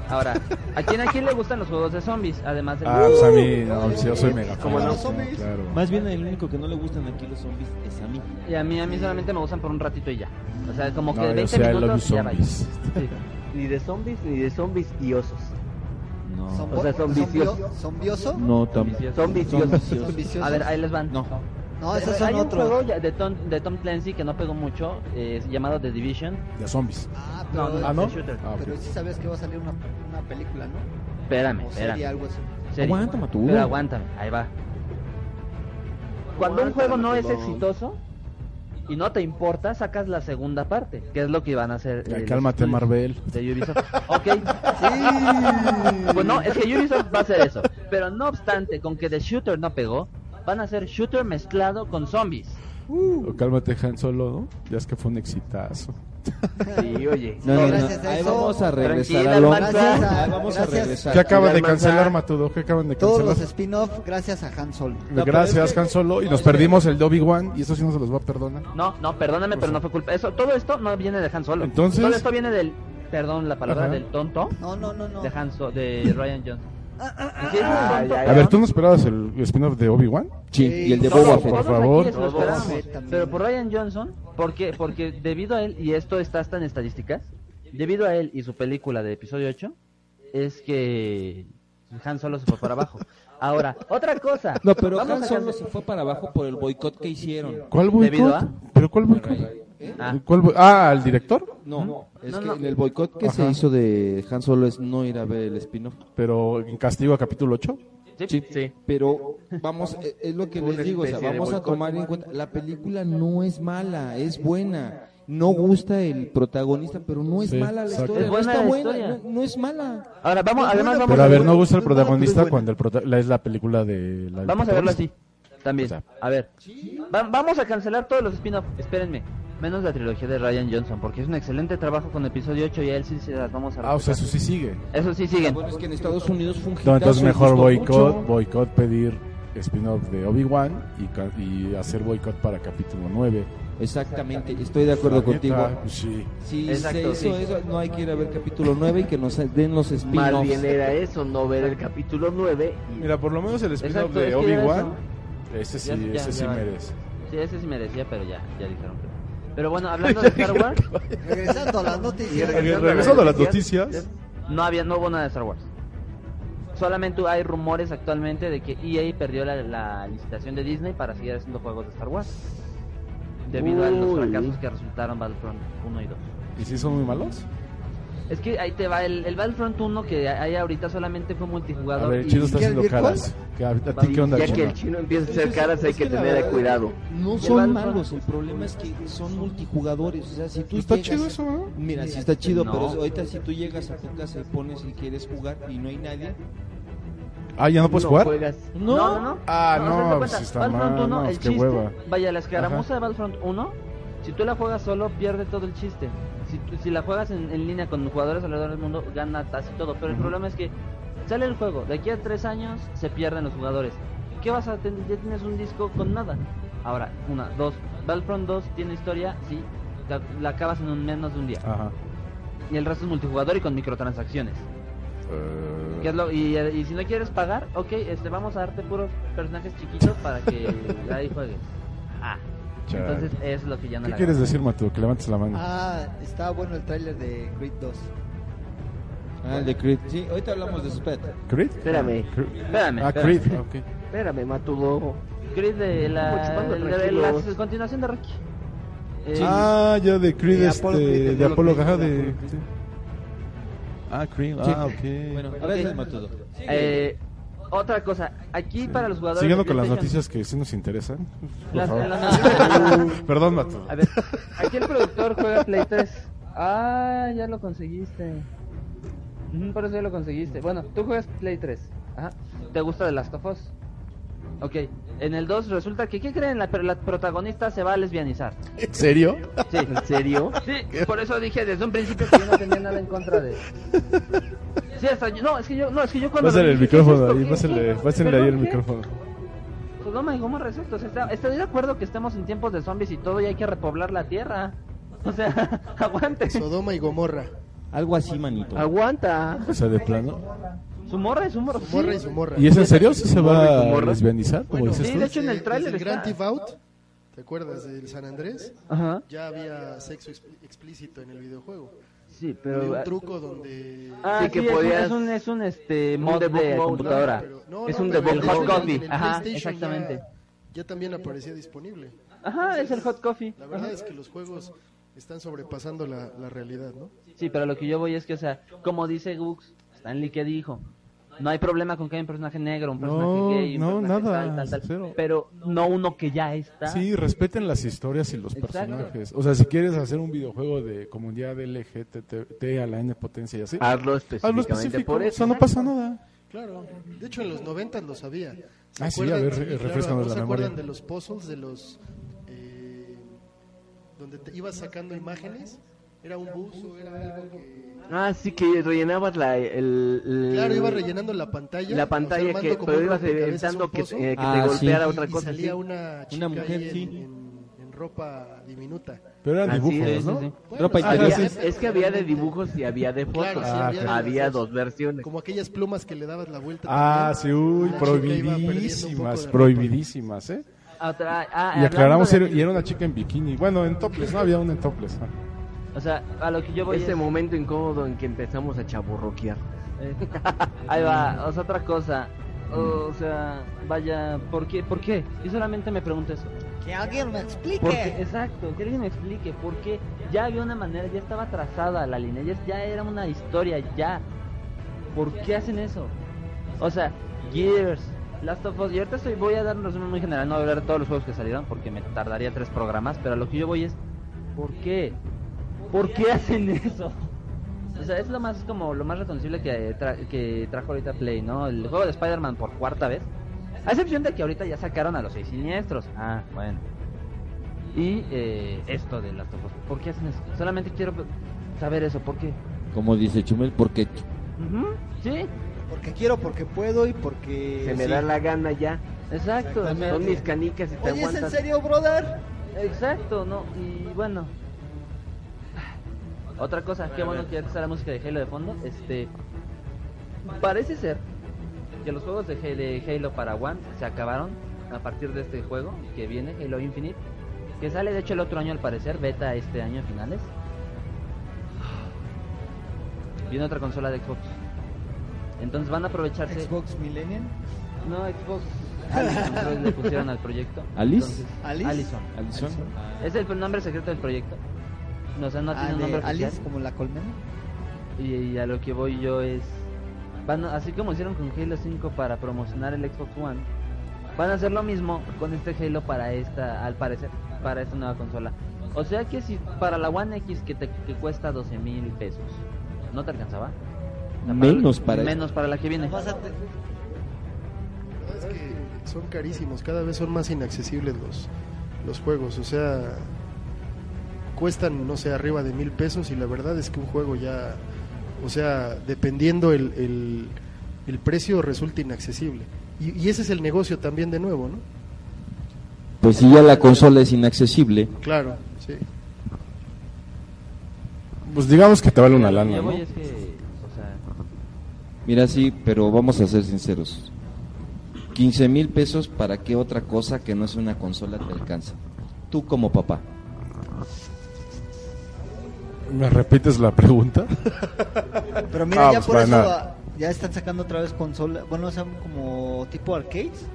Ahora, ¿a quién aquí le gustan los juegos de zombies? Además de... Ah, pues a mí, no, sí, yo soy mega ¿Cómo fan, no? sí, Zombies. Claro. Más bien el único que no le gustan aquí los zombies es a mí. Y a mí, a mí solamente me gustan por un ratito y ya. O sea, como que No, yo 20 sí, I love you minutos y ya vaya. Sí. Ni de zombies, ni de zombies y osos. No. Son, O sea, son viciosos. ¿Son vioso? No, viciosos. ¿Son viciosos? A ver, ahí les van. No. No, esos Hay son un juego otros. de Tom, de Tom Clancy que no pegó mucho, eh, llamado The Division. De zombies. Ah, No, pero, no, Ah, ¿no? Ah, ok. pero sí sabes que va a salir una, una película, ¿no? Espérame, O serie, espérame. algo así. Serie. Aguanta, Maturo. Pero aguántame, ahí va. Cuando un juego no es exitoso y no te importa, sacas la segunda parte, que es lo que van a hacer. Ya, eh, cálmate, Marvel. De Ubisoft. Ok. Sí. Pues no, es que Ubisoft va a hacer eso. Pero no obstante, con que The Shooter no pegó, van a hacer Shooter mezclado con zombies. O cálmate, Han Solo, ¿no? Ya es que fue un exitazo. Sí, oye. No, no, no. Gracias a Ahí vamos a regresar Tranquila, a lo... hermano. Gracias a- Ahí vamos a regresar. ¿Qué acaban de cancelar, Matudo? ¿Qué acaban de Todos cancelar? los spin-off gracias a Han Solo. Gracias, es que- Han Solo. Y no, nos perdimos el de Obi-Wan. Y eso sí no se los va a perdonar. No, no, perdóname, pero no fue culpa. Eso, todo esto no viene de Han Solo. Entonces- Todo esto viene del, perdón la palabra, Ajá. del tonto No, no, no, no. de Han So- de Ryan Johnson. Ah, ya, A ver, ¿tú no esperabas el spin-off de Obi-Wan? Sí, y el de Boba por Fett. todos favor. lo. Pero por Ryan Johnson, porque porque debido a él y esto está hasta en estadísticas, debido a él y su película de episodio 8 es que Han Solo se fue para abajo. Ahora, otra cosa. No, pero Vamos Han Solo se fue para abajo por el boicot que hicieron. ¿Cuál ¿Debido boicot? a? ¿Pero cuál boicot? Ah. ¿Cuál bo- ah, ¿al director? No, es No, que no. en el boicot que se Ajá. hizo de Han Solo es no ir a ver el spin-off. Pero en castigo a capítulo 8. Sí, Sí, pero vamos, eh, es lo que les digo, o sea, vamos a tomar en cuenta, la película no es mala, es buena. No gusta el protagonista, pero no es Sí, mala la exacto. historia, Es no buena está la buena, historia. no, no es mala. Ahora vamos, además vamos Pero a ver, no gusta el no mala, protagonista cuando el prota- la- es la película de la Vamos a verlo así. También. O sea. A ver. Va- vamos a cancelar todos los spin-off. Espérenme. Menos la trilogía de Ryan Johnson, porque es un excelente trabajo con episodio 8 y a él sí se las vamos a Ah, o sea, eso sí sigue. Eso sí siguen. bueno, es que en Estados Unidos fue un No, hitazo entonces mejor boicot, boicot pedir spin-off de Obi-Wan y, ca- y hacer boicot para capítulo 9. Exactamente, estoy de acuerdo contigo. pues sí. Si Exacto, se hizo sí. eso, no hay que ir a ver capítulo 9 y que nos den los Más spin-offs. bien era eso, no ver el capítulo 9 y Mira, por lo menos el spin-off de Obi-Wan, ese sí, Ya- ya- ese sí ya merece. Sí, ese sí merecía, pero ya, ya dijeron que. Pero bueno, hablando de Star Wars, Regresando a las noticias. regresando Regresando a las noticias. no había, no hubo nada de Star Wars. Solamente hay rumores actualmente de que EA perdió la, la licitación de Disney para seguir haciendo juegos de Star Wars. Debido a los Uy. fracasos que resultaron Battlefront 1 y 2. ¿Y si son muy malos? Es que ahí te va, el, el Battlefront 1 que hay ahorita solamente fue A multijugador. ver, el chino está ¿Y qué, haciendo caras. ¿Qué- ¿A, a ti qué onda, ya que chino? el chino empieza a hacer caras hay que tener verdad, cuidado. No son malos, el problema es que son multijugadores. O sea, si tú Está llegas- chido eso, ¿no? Mira, sí está chido, No. pero ahorita si tú llegas a tu casa y pones y quieres jugar y no hay nadie, Ah, ¿ya no puedes No jugar? juegas. No, no, no. Ah, No, pues está Battlefront mal, 1, no, el qué chiste, hueva. vaya, la escaramuza Ajá. de Battlefront 1, si tú la juegas solo, pierde todo el chiste. Si, tú- si la juegas en, en línea con jugadores alrededor del mundo, gana casi todo. Pero el problema es que sale el juego, de aquí a tres años se pierden los jugadores. ¿Qué vas a tener? Ya tienes un disco con nada. Ahora, una, dos, Battlefront 2 tiene historia, sí, la, la acabas en un menos de un día. Ajá. Y el resto es multijugador y con microtransacciones. Eh, ¿Qué es lo- y, y si no quieres pagar, ok, este, vamos a darte puros personajes chiquitos para que ahí juegues. Ah, chale. entonces es lo que ya no ¿Qué quieres decir, Matu? Que levantes la mano. Ah, está bueno el tráiler de Creed 2. ah, el de Creed. Sí, ahorita hablamos de eso, espérate. ¿Creed? Espérame, Creed. Espérame, Ah. Creed, ok. espérame, Matudo. Creed de la, de- la continuación de Rocky. Eh, Ah, ya de Creed, De este, Apollo Creed, de de Apolo, Creed, de... Ah, Sí. ah, ok. Bueno, Ok. gracias, Matudo. eh, otra cosa, aquí para los jugadores. Siguiendo con las noticias que sí nos interesan. por Las- favor. las- Perdón, Mato. A ver, aquí el productor juega Play 3. Ah, ya lo conseguiste. Por eso ya lo conseguiste. Bueno, tú juegas Play 3. Ajá. ¿Te gusta The Last of Us? Ok. En el 2 resulta que, ¿qué creen? La, la protagonista se va a lesbianizar. ¿En serio? Sí. ¿En serio? Sí, por eso dije desde un principio que yo no tenía nada en contra de... Sí, hasta yo- no, es que yo, no, es que yo cuando... Pásale el ¿qué micrófono ahí, ¿Qué- qué? pásale ahí el ¿Perdón, qué? micrófono. Sodoma y Gomorra es esto, o sea, estoy de acuerdo que estemos en tiempos de zombies y todo y hay que repoblar la tierra. O sea, aguante. Sodoma y Gomorra. Algo así, manito. Aguanta. O sea, de plano. Su morra y su morra. Su morra sí. y su morra. ¿Y es en serio? ¿Sí se va a lesbianizar? Como Bueno, dices sí, tú? de hecho en el tráiler desde el Grand está. Theft Auto, ¿te acuerdas del San Andrés? Ajá. Ya había sexo ex- explícito en el videojuego. Sí, pero... un truco donde... Ah, Sí, sí, que es, un- podías- es un, es un este, mod de mode, computadora. Pero- no, es no, un hot coffee. en el Ajá, exactamente. Ya, ya también aparecía disponible. Ajá, es el hot coffee. La verdad es que los juegos están sobrepasando la, la realidad, ¿no? Sí, pero lo que yo voy es que, o sea, como dice Gux, Stanley que dijo, no hay problema con que haya un personaje negro, un personaje No, gay, un no, personaje nada, tal, tal, tal, cero. pero no uno que ya está. Sí, respeten las historias y los Exacto. personajes. O sea, si quieres hacer un videojuego de comunidad LGTT a la N potencia y así, Hazlo hazlo específicamente específico. por O eso. sea, no pasa nada. Claro. De hecho, en los 90 lo sabía. ¿Se Ah, sí, acuerdan? a ver, claro, refrescanos ¿no la se memoria. acuerdan de los puzzles, de los... eh, donde te ibas sacando imágenes? Era un buzo, era algo que... Ah, sí, que rellenabas la, el, el- Claro, iba rellenando la pantalla. la pantalla, o sea, que, pero ibas evitando que, eh, que Ah, te sí. golpeara y- otra y cosa. salía sí. una chica Una mujer, ahí en, sí. en- en ropa diminuta. Pero eran Así dibujos, ¿no? sí, sí. Bueno, Ropa sí, había- Es, es que había de dibujos y había de fotos. Claro, sí, Ah, había, había dos versiones. Como aquellas plumas que le dabas la vuelta. Ah, también. sí, uy, prohibidísimas, prohibidísimas, ¿eh? Otra, ah, Y aclaramos, era- de- y era una chica en bikini. Bueno, en topless, ¿no? Había una en topless. ah. O sea, a lo que yo voy Ese es- momento incómodo en que empezamos a chaburroquear. Eh, ahí va, o sea, otra cosa. O sea, vaya, ¿por qué? ¿Por qué? Yo solamente me pregunto eso. Que alguien me explique. Exacto, que alguien me explique. ¿Por qué? Ya había una manera, ya estaba trazada la línea, ya, ya era una historia, ya. ¿Por qué hacen eso? O sea, Gears, Last of Us, y ahorita estoy, voy a dar un resumen muy general, no voy a hablar de todos los juegos que salieron porque me tardaría tres programas, pero a lo que yo voy es, ¿por qué? ¿Por qué hacen eso? O sea, es lo más como lo más reconocible que, tra- que trajo ahorita Play, ¿no? El juego de Spider-Man por cuarta vez. A excepción de que ahorita ya sacaron a los seis siniestros. Ah, bueno. Y eh, esto de las Us. ¿Por qué hacen eso? Solamente quiero saber eso. ¿Por qué? Como dice Chumel, porque Ujú, Sí, Porque quiero, porque puedo y porque... Se me sí. da la gana ya. exacto. Son mis canicas y te Oye, ¿es en aguantas. serio, brother? Exacto, no. Y bueno. Otra cosa, qué bueno que ya está la música de Halo de fondo. Este. Parece ser que los juegos de Halo, para One se acabaron a partir de este juego que viene, Halo Infinite. Que sale de hecho el otro año al parecer, beta este año finales. Viene otra consola de Xbox. Entonces van a aprovecharse. Xbox Millennium. No, Xbox. Allison, le pusieron al proyecto. ¿Alice? Entonces, ¿Alice? Allison. Alison. Es el nombre secreto del proyecto. No, o sea, no Ah, tiene un nombre oficial. Alice, como la colmena. Y, y a lo que voy yo es. Van a- así como hicieron con Halo 5 para promocionar el Xbox One, van a hacer lo mismo con este Halo para esta, al parecer, para esta nueva consola. O sea que si para la One X que te que cuesta 12 mil pesos, ¿no te alcanzaba? O sea, Menos para menos para la que viene. Pásate. La verdad es que son carísimos, cada vez son más inaccesibles los, los juegos, o sea, cuestan, no sé, arriba de mil pesos y la verdad es que un juego ya, o sea, dependiendo el, el, el precio resulta inaccesible. Y, y ese es el negocio también de nuevo, ¿no? Pues si ya la consola es inaccesible, Claro, sí. Pues digamos que te vale una lana, ¿no? voy es que, o sea, mira sí, pero vamos a ser sinceros. 15 mil pesos para qué otra cosa que no es una consola te alcanza. Tú como papá. ¿Me repites la pregunta? Pero mira, Ah, ya pues por eso nada. ya están sacando otra vez consola. Bueno, o sea, como tipo arcades.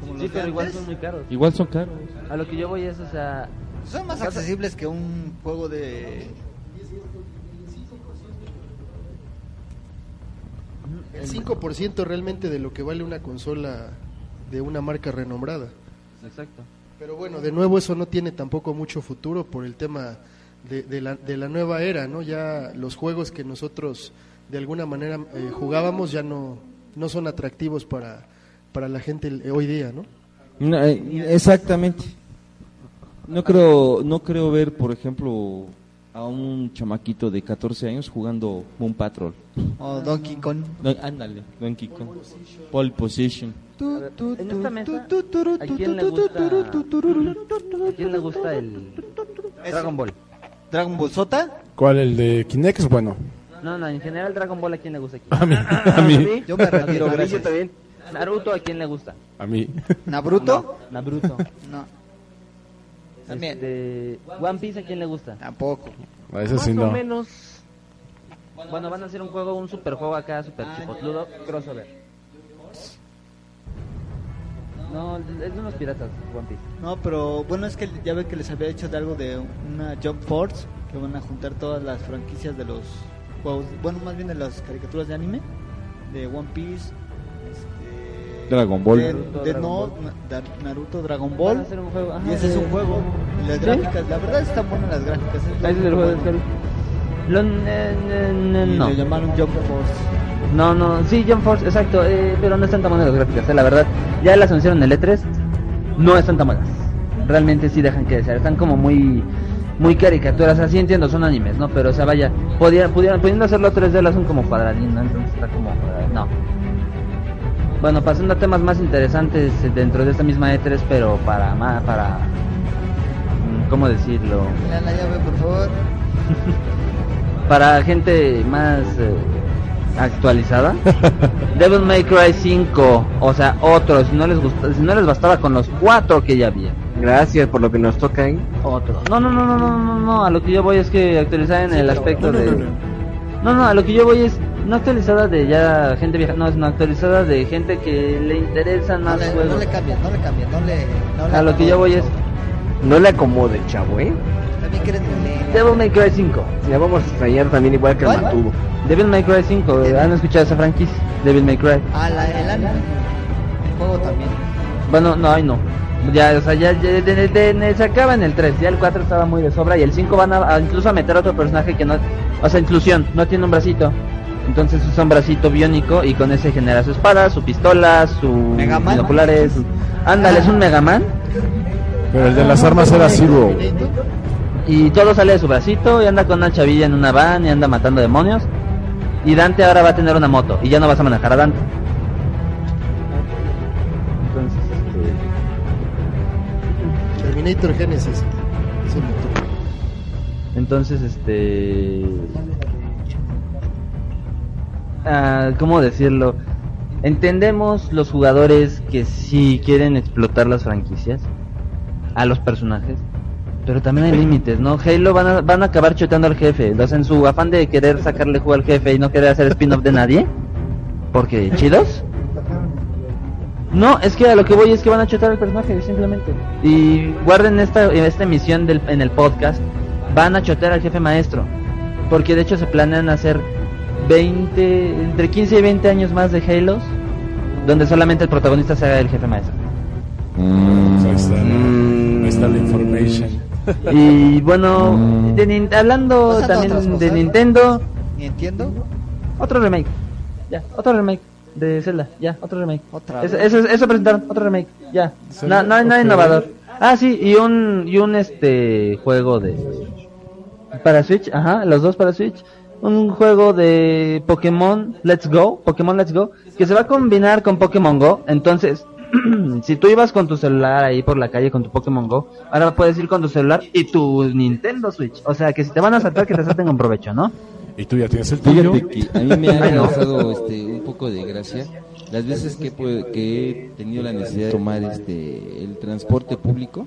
Como sí, pero igual son muy caros. Igual son caros. A lo que yo voy es, o sea, Son más accesibles que un juego de. El 5% realmente de lo que vale una consola de una marca renombrada. Exacto. Pero bueno, de nuevo eso no tiene tampoco mucho futuro por el tema de, de la, de la nueva era, ¿no? Ya los juegos que nosotros de alguna manera eh, jugábamos ya no, no son atractivos para, para la gente hoy día, ¿no? No, eh, exactamente. No creo, no creo ver, por ejemplo, a un chamaquito de 14 años jugando Moon Patrol. O Donkey Kong. No, ándale, Donkey Kong. Pole Position. En esta mesa, ¿a quién le gusta, ¿a quién le gusta el Dragon Ball? Dragon Ball Sota. ¿Cuál? ¿El de Kinect? es Bueno. No, no, en general Dragon Ball a quién le gusta aquí. A mí. A mí. Yo me retiro, gracias. también. Naruto a quién le gusta? A mí. ¿Nabruto? Naruto. No. También. Este, One Piece a quién le gusta? Tampoco. A ese Más sí o no. menos. Bueno, van a hacer un juego, un super juego acá, super chipotludo, crossover. No, es de unos piratas, One Piece. No, pero bueno, es que ya ve que les había dicho de algo de una Jump Force, que van a juntar todas las franquicias de los juegos, bueno, más bien de las caricaturas de anime, de One Piece, este, Dragon Ball. de, Naruto, de Dragon no, Ball. Na- Dar- Naruto, Dragon Ball, hacer un juego, ajá, y ese es un juego, y las ¿Sí? gráficas, la verdad están buenas las gráficas. es es el juego de bueno. Lo- eh, eh, Y no. le llamaron Jump Force. No, no, sí, Jump Force, exacto, eh, pero no están tan buenas las gráficas, eh, la verdad. Ya las anunciaron en el E3, no están tan buenas. Realmente sí dejan que desear, están como muy muy caricaturas, así entiendo, son animes, ¿no? Pero, o sea, vaya, podían, pudieran, pudiendo hacerlo 3D, lo hacen como cuadradín, ¿no? Entonces está como, eh, no. Bueno, pasando a temas más interesantes dentro de esta misma E3, pero para más, para, mm, ¿cómo decirlo? La llave, por favor. para gente más eh, actualizada. Devil May Cry 5, o sea, otro, si no les gusta, si no les bastaba con los cuatro que ya había. Gracias por lo que nos toca ahí. Otro. No, no, no, no, no, no, no, a lo que yo voy es que actualizada en el aspecto no, no, de no, no. No, no, a lo que yo voy es no actualizada de ya gente vieja, no, es una actualizada de gente que le interesan No más le, no juegos. le cambien, no le cambien, no le... No le A lo que yo voy es No le acomode, chavo, ¿eh? Devil May Cry 5. Ya vamos a extrañar también igual que el ¿Cuál? Mantudo. Devil May Cry 5, ¿han escuchado esa franquicia? Devil May Cry. Ah, la, el anime. El juego también. Bueno, no, ay no. Ya, o sea, ya, ya- de- de- de- se acaba en el 3, ya el 4 estaba muy de sobra y el 5 van a, a incluso a meter otro personaje que no, o sea, inclusión, no tiene un bracito. Entonces usa un bracito biónico y con ese genera su espada, su pistola, su binoculares. Ándale, es un Mega Man Pero el de las armas era Zero. Y todo sale de su bracito y anda con una chavilla en una van y anda matando demonios. Y Dante ahora va a tener una moto y ya no vas a manejar a Dante. Entonces, este, Terminator Genesis. Es el motor. Entonces, este... Ah, ¿Cómo decirlo? Entendemos los jugadores que sí quieren explotar las franquicias, a los personajes, pero también hay límites, ¿no? Halo van a, van a acabar choteando al jefe, o sea, en su afán de querer sacarle juego al jefe y no querer hacer spin-off de nadie, porque chidos. No, es que a lo que voy es que van a chotar al personaje, simplemente. Y guarden esta, esta emisión del, en el podcast, van a chotear al jefe maestro. Porque de hecho se planean hacer 20, entre 15 y 20 años más de Halos, donde solamente el protagonista sea el jefe maestro. Ahí está, Mm. ahí está la information. Y bueno, de Nin- hablando otras también de. Nintendo, Ni entiendo. otro remake. Ya, otro remake de Zelda, ya, otro remake. Otra Eso, vez. eso, eso presentaron, otro remake, ya. No, no hay nada innovador. Ah, sí, y un, y un este juego de para Switch, ajá, los dos para Switch. Un juego de Pokémon Let's Go, Pokémon Let's Go, que se va a combinar con Pokémon Go. Entonces, si tú ibas con tu celular ahí por la calle con tu Pokémon Go, ahora puedes ir con tu celular y tu Nintendo Switch. O sea, que si te van a saltar, que te salten con provecho, ¿no? Y tú ya tienes el tuyo. A mí me ha causado este, un poco de gracia las veces que, que he tenido la necesidad de tomar este el transporte público.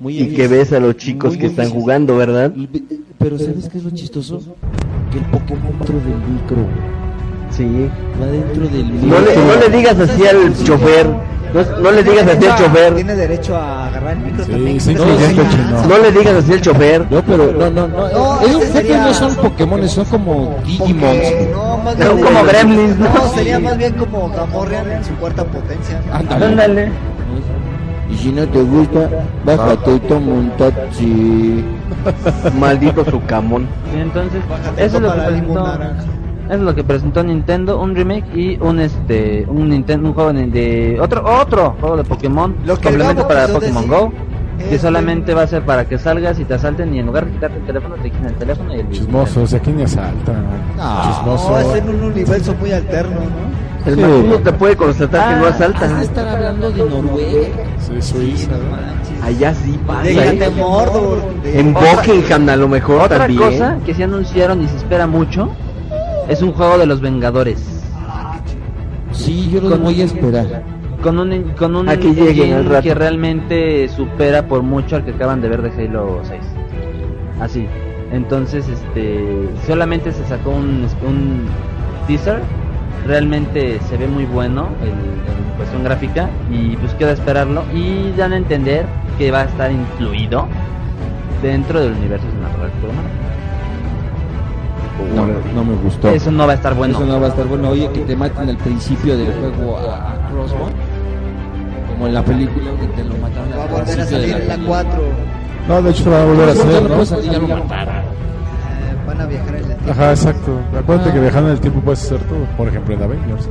Muy Y que ves a los chicos muy, que muy están jugando, ¿verdad? Pero ¿sabes qué es lo chistoso? Que el Pokémon dentro del micro Sí. va dentro del. No le, no le digas así al chofer. No, no le digas así al chofer. Tiene derecho a agarrar el micro Sí, también. sí, No, no. No le digas así al chofer. No, pero no, no, no. No, Esos ese sería- no son Pokémon, son como Digimons. Porque, no, más Son como gremlins, ¿no? No, sería más bien como Gamorrean en su cuarta potencia. Ándale. Ándale. Y si no te gusta, bájate y toma un taxi. Maldito su camón. Y entonces, Bájate eso es lo que es lo que presentó Nintendo, un remake y un este un Nintendo un juego de, de- otro otro juego de Pokémon Lo que complemento para Pokémon decir Go que solamente va a ser para que salgas y te asalten y en lugar de quitarte el teléfono te quiten el teléfono y el Chismosos, aquí ni asaltan. Chismoso. No, es en un universo muy alterno, ¿no? El Sí. Te puede constatar que no Has de asaltan. estar hablando de Noruega. Sí, Suiza. Allá sí pasa. Déjate ¿eh? Mordor. En Buckingham a lo mejor Otra también. cosa que se anunciaron y se espera mucho es un juego de los Vengadores Sí, yo los Con- voy a esperar. con un con un A que lleguen engine que realmente supera por mucho al que acaban de ver de Halo 6. Así. Entonces, este solamente se sacó un, un teaser. Realmente se ve muy bueno en cuestión gráfica y pues queda esperarlo y dan a entender que va a estar incluido dentro del universo cinematográfico de Marvel. No, no me gustó. Eso no va a estar bueno. Eso no va a estar bueno. Oye, que te maten al principio del juego a, a Crossbone. Como en la película que te lo mataron Va a al volver a principio salir en la película. 4. No, de hecho va a volver a hacer, no salir, ya lo mataron. Eh, van a viajar en el tiempo. Ajá, exacto. Acuérdate que viajando en el tiempo puedes hacer todo. Por ejemplo, en Avengers.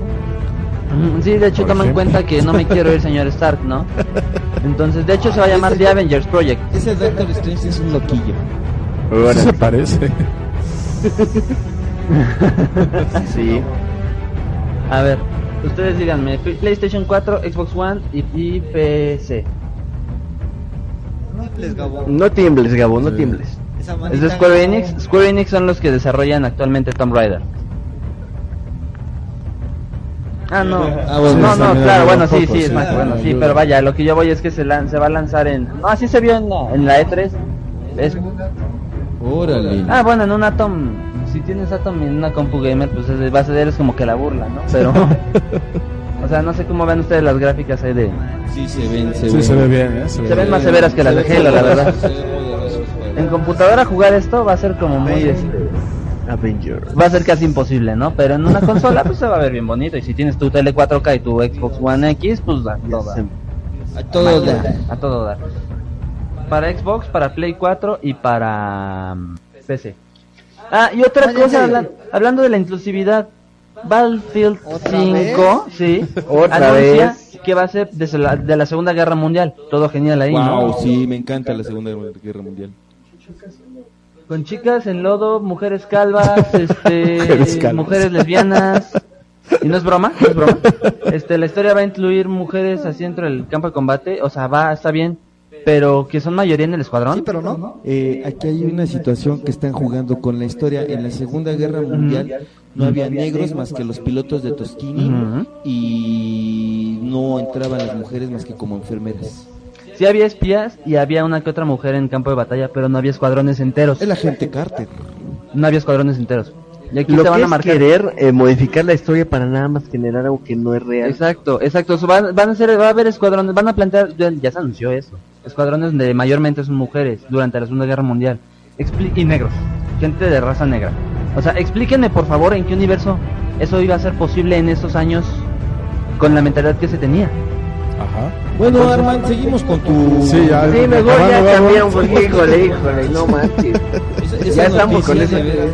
Sí, de hecho Por toma en cuenta que no me quiero ir, señor Stark, ¿no? Entonces, de hecho se va a llamar The Avengers Project. Ese Doctor Strange es un loquillo. Sí se parece. Sí. A ver, ustedes díganme, PlayStation 4, Xbox One y, y PC. No les Gabo. No tiembles, Gabo, no tiembles. Es de Square Enix. Square Enix son los que desarrollan actualmente Tomb Raider. Ah, no. Ah, bueno, no, sí, no, claro, bueno, un sí, poco, sí, es más, bueno, sí, pero vaya, lo que yo voy es que se, lan- se va a lanzar en... No, así se vio en la, en la E3. Es- Órale. Ah, bueno, en un Atom, si tienes Atom en una compu gamer, pues es- va a ser es como que la burla, ¿no? Pero, o sea, no sé cómo ven ustedes las gráficas ahí de... Sí, se ven, se Sí, ven. se ve bien, ¿eh? Se ven más severas que las de Halo, la verdad. En computadora jugar esto va a ser como muy... Este, Avengers. va a ser casi imposible, ¿no? Pero en una consola, pues se va a ver bien bonito. Y si tienes tu tele 4K y tu Xbox One X, pues a todo dar. A todo da. A todo dar. Para Xbox, para Play 4 y para mm, PC. Ah, y otra en cosa, hablando de la inclusividad, Battlefield ¿Otra 5, sí, Otra anuncia vez. que va a ser desde la, de la Segunda Guerra Mundial. Todo genial ahí, ¿no? Wow, sí, me encanta la Segunda Guerra Mundial. Con chicas en lodo, mujeres calvas, este, Mujeres calvas. mujeres lesbianas. Y no es broma, no es broma. Este, la historia va a incluir mujeres así dentro del campo de combate, o sea, va, está bien, pero que son mayoría en el escuadrón. Sí, pero no. Eh, aquí hay una situación que están jugando con la historia. En la Segunda Guerra Mundial no había negros más que los pilotos de Tosquini Ujú. y no entraban las mujeres más que como enfermeras. Sí había espías y había una que otra mujer en campo de batalla, pero no había escuadrones enteros. Es la gente Carter. No había escuadrones enteros. Y aquí Lo te van que a es marcar. querer eh, modificar la historia para nada más generar algo que no es real. Exacto, exacto. Eso Van, van a ser, va a haber escuadrones, van a plantear, ya, ya se anunció eso. Escuadrones donde mayormente son mujeres durante la Segunda Guerra Mundial. Expli- y negros, gente de raza negra. O sea, explíquenme por favor en qué universo eso iba a ser posible en esos años con la mentalidad que se tenía. Ajá. Bueno, Armand, seguimos con tu... Sí, ya. Sí, mejor ya Gabo. cambiamos, porque híjole, híjole, no manches. Esa- esa Ya estamos con eso. de.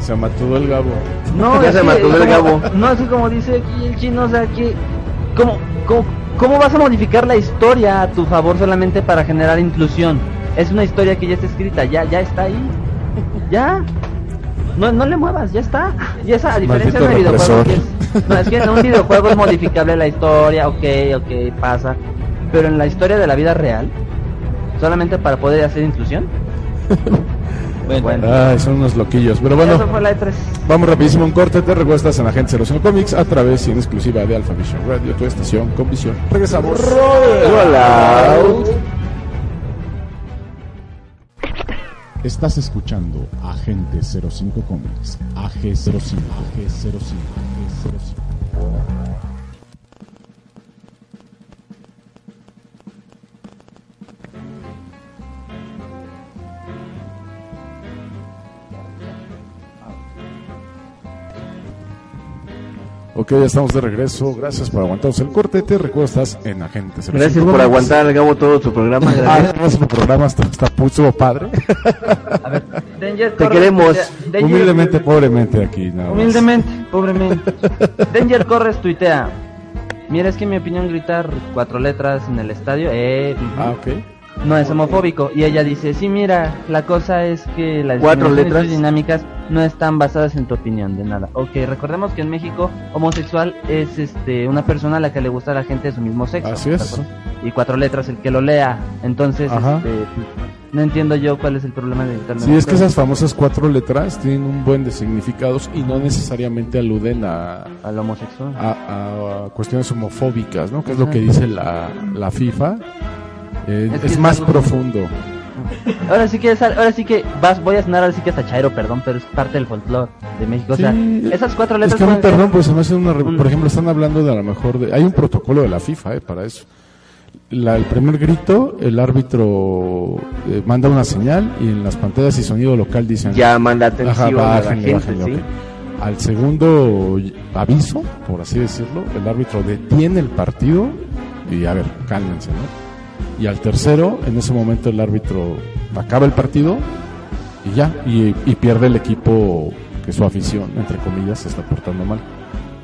Se mató el Gabo. No, Ya se mató el Gabo. No, así como dice aquí el chino, o sea, que ¿cómo, cómo, cómo vas a modificar la historia a tu favor solamente para generar inclusión? Es una historia que ya está escrita, ya, ya está ahí. Ya. No, no le muevas, ya está. Y esa, a diferencia de Maldito videojuego, que es- no, es que en un videojuego es modificable la historia, ok, ok, pasa. Pero en la historia de la vida real, solamente para poder hacer inclusión. Bueno, Ay, son unos loquillos. Pero bueno, Eso fue la E E3. vamos rapidísimo un corte. Te recuestas en Agente 05 Comics a través y en exclusiva de Alpha Vision Radio, tu estación con visión. Regresamos. Hola. Estás escuchando Agente 05 Comics. AG05. AG05. AG05. Ok, ya estamos de regreso. Gracias por aguantarnos el corte. Te recuerdo, estás en Agentes. Gracias por aguantar al Gabo todo su programa. Ah, Gracias. gracias por programa. Está, está padre. A ver, Danger Te queremos. Danger- Humildemente, pobremente aquí. Nada más. Humildemente, pobremente. Danger Corres tuitea. Mira, es que en mi opinión gritar cuatro letras en el estadio eh, Ah, ok. No es homofóbico. Y ella dice, sí, mira, la cosa es que las Cuatro letras. dinámicas no están basadas en tu opinión de nada. Ok, recordemos que en México homosexual es este una persona a la que le gusta a la gente de su mismo sexo. Así ¿de es. Y cuatro letras el que lo lea. Entonces, este, no entiendo yo cuál es el problema de gritar Sí, es que esas famosas cuatro letras tienen un buen de significados y no necesariamente aluden a, al homosexual. a, a cuestiones homofóbicas, ¿no? Que es lo que dice la, la FIFA. Eh, Es es que es más profundo. Ahora sí que es- ahora sí que vas voy a sonar ahora sí que hasta chairo, perdón, pero es parte del folclore de México, o sea, esas cuatro Es letras que pueden ser- perdón, pues se me hace una... un- Por ejemplo, están hablando de a lo mejor de... Hay un protocolo de la FIFA, eh, para eso. La- el primer grito, el árbitro eh, manda una señal y en las pantallas y sonido local dicen... La Ajá, atención a la bájenle, gente, bájenle, ¿sí? ok. Al segundo aviso, por así decirlo, el árbitro detiene el partido y a ver, cálmense, ¿no? Y al tercero, en ese momento el árbitro acaba el partido y ya, y, y pierde el equipo que su afición, entre comillas, se está portando mal.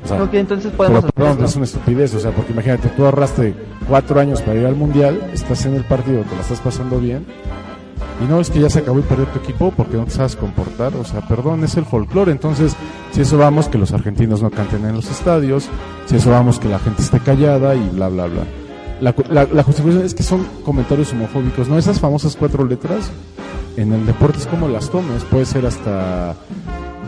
O sea, Ok, entonces podemos pero, perdón, es una estupidez, o sea, porque imagínate, tú ahorraste cuatro años para ir al mundial, estás en el partido, te la estás pasando bien, y no es que ya se acabó y perdió tu equipo porque no te sabes comportar, o sea, perdón, es el folclore, entonces, si eso vamos, que los argentinos no canten en los estadios, si eso vamos, que la gente esté callada y bla, bla, bla. La, cu- la, la justificación es que son comentarios homofóbicos, ¿no? Esas famosas cuatro letras, en el deporte es como las tomes, puede ser hasta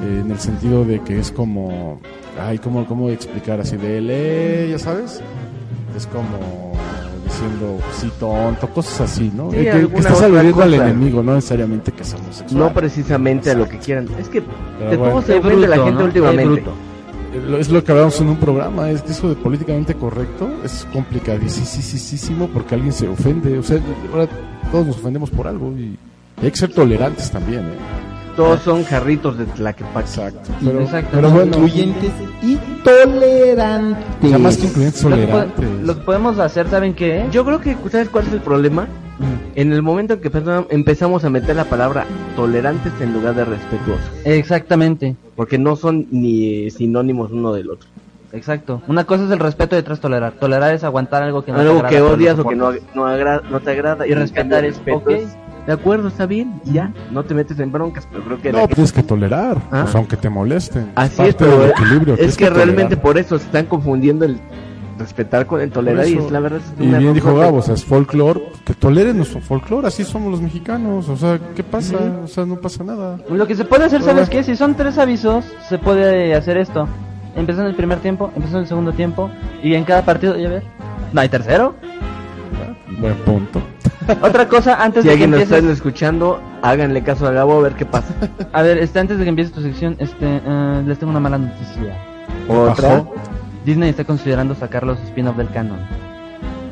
eh, en el sentido de que es como, ay, ¿cómo, cómo explicar así? De le, ya sabes, es como diciendo sí tonto, cosas así, ¿no? Sí, Eh, que- que, estás aludiendo al enemigo, no necesariamente que homosexual. No precisamente a lo que quieran. Es que Pero de bueno. todo se la gente ¿no? últimamente. Es lo que hablamos en un programa, es que eso de políticamente correcto es complicadísimo porque alguien se ofende. O sea, ahora todos nos ofendemos por algo y hay que ser tolerantes también, ¿eh? Todos son jarritos de Tlaquepaque. Exacto. Pero, Exacto. pero bueno, Incluyentes y tolerantes. o sea, más que incluyentes, po- tolerantes. lo que podemos hacer, ¿saben qué? Yo creo que, ¿sabes cuál es el problema? En el momento en que empezamos- empezamos a meter la palabra tolerantes en lugar de respetuosos. Exactamente, Porque no son ni sinónimos uno del otro. exacto. Una cosa es el respeto y otra es tolerar. Tolerar es aguantar algo que no te Algo agrada, que pero lo odias o que no, soportas. no, agra- no te agrada. Y respetar es, respeto ok. es, De acuerdo, está bien, y ya. No te metes en broncas, pero creo que... No, pues tienes que tolerar, Ah. o sea, aunque te molesten. Así parte es, pero del equilibrio, es que tolerar. realmente por eso se están confundiendo el respetar con el tolerar y es la verdad. es Y bien dijo Gabo, o sea, es folclore, que toleren nuestro folclore, así somos los mexicanos, o sea, ¿qué pasa? O sea, no pasa nada. Lo que se puede hacer, ¿sabes qué? Si son tres avisos, se puede hacer esto. Empezó en el primer tiempo, empezó en el segundo tiempo, y en cada partido, ya ver, no hay tercero. Buen punto. Otra cosa, antes Si de que alguien empieces, está escuchando, háganle caso a Gabo a ver qué pasa. a ver, este, antes de que empieces tu sección, este, eh, les tengo una mala noticia. Otra. Disney está considerando sacar los spin-off del canon,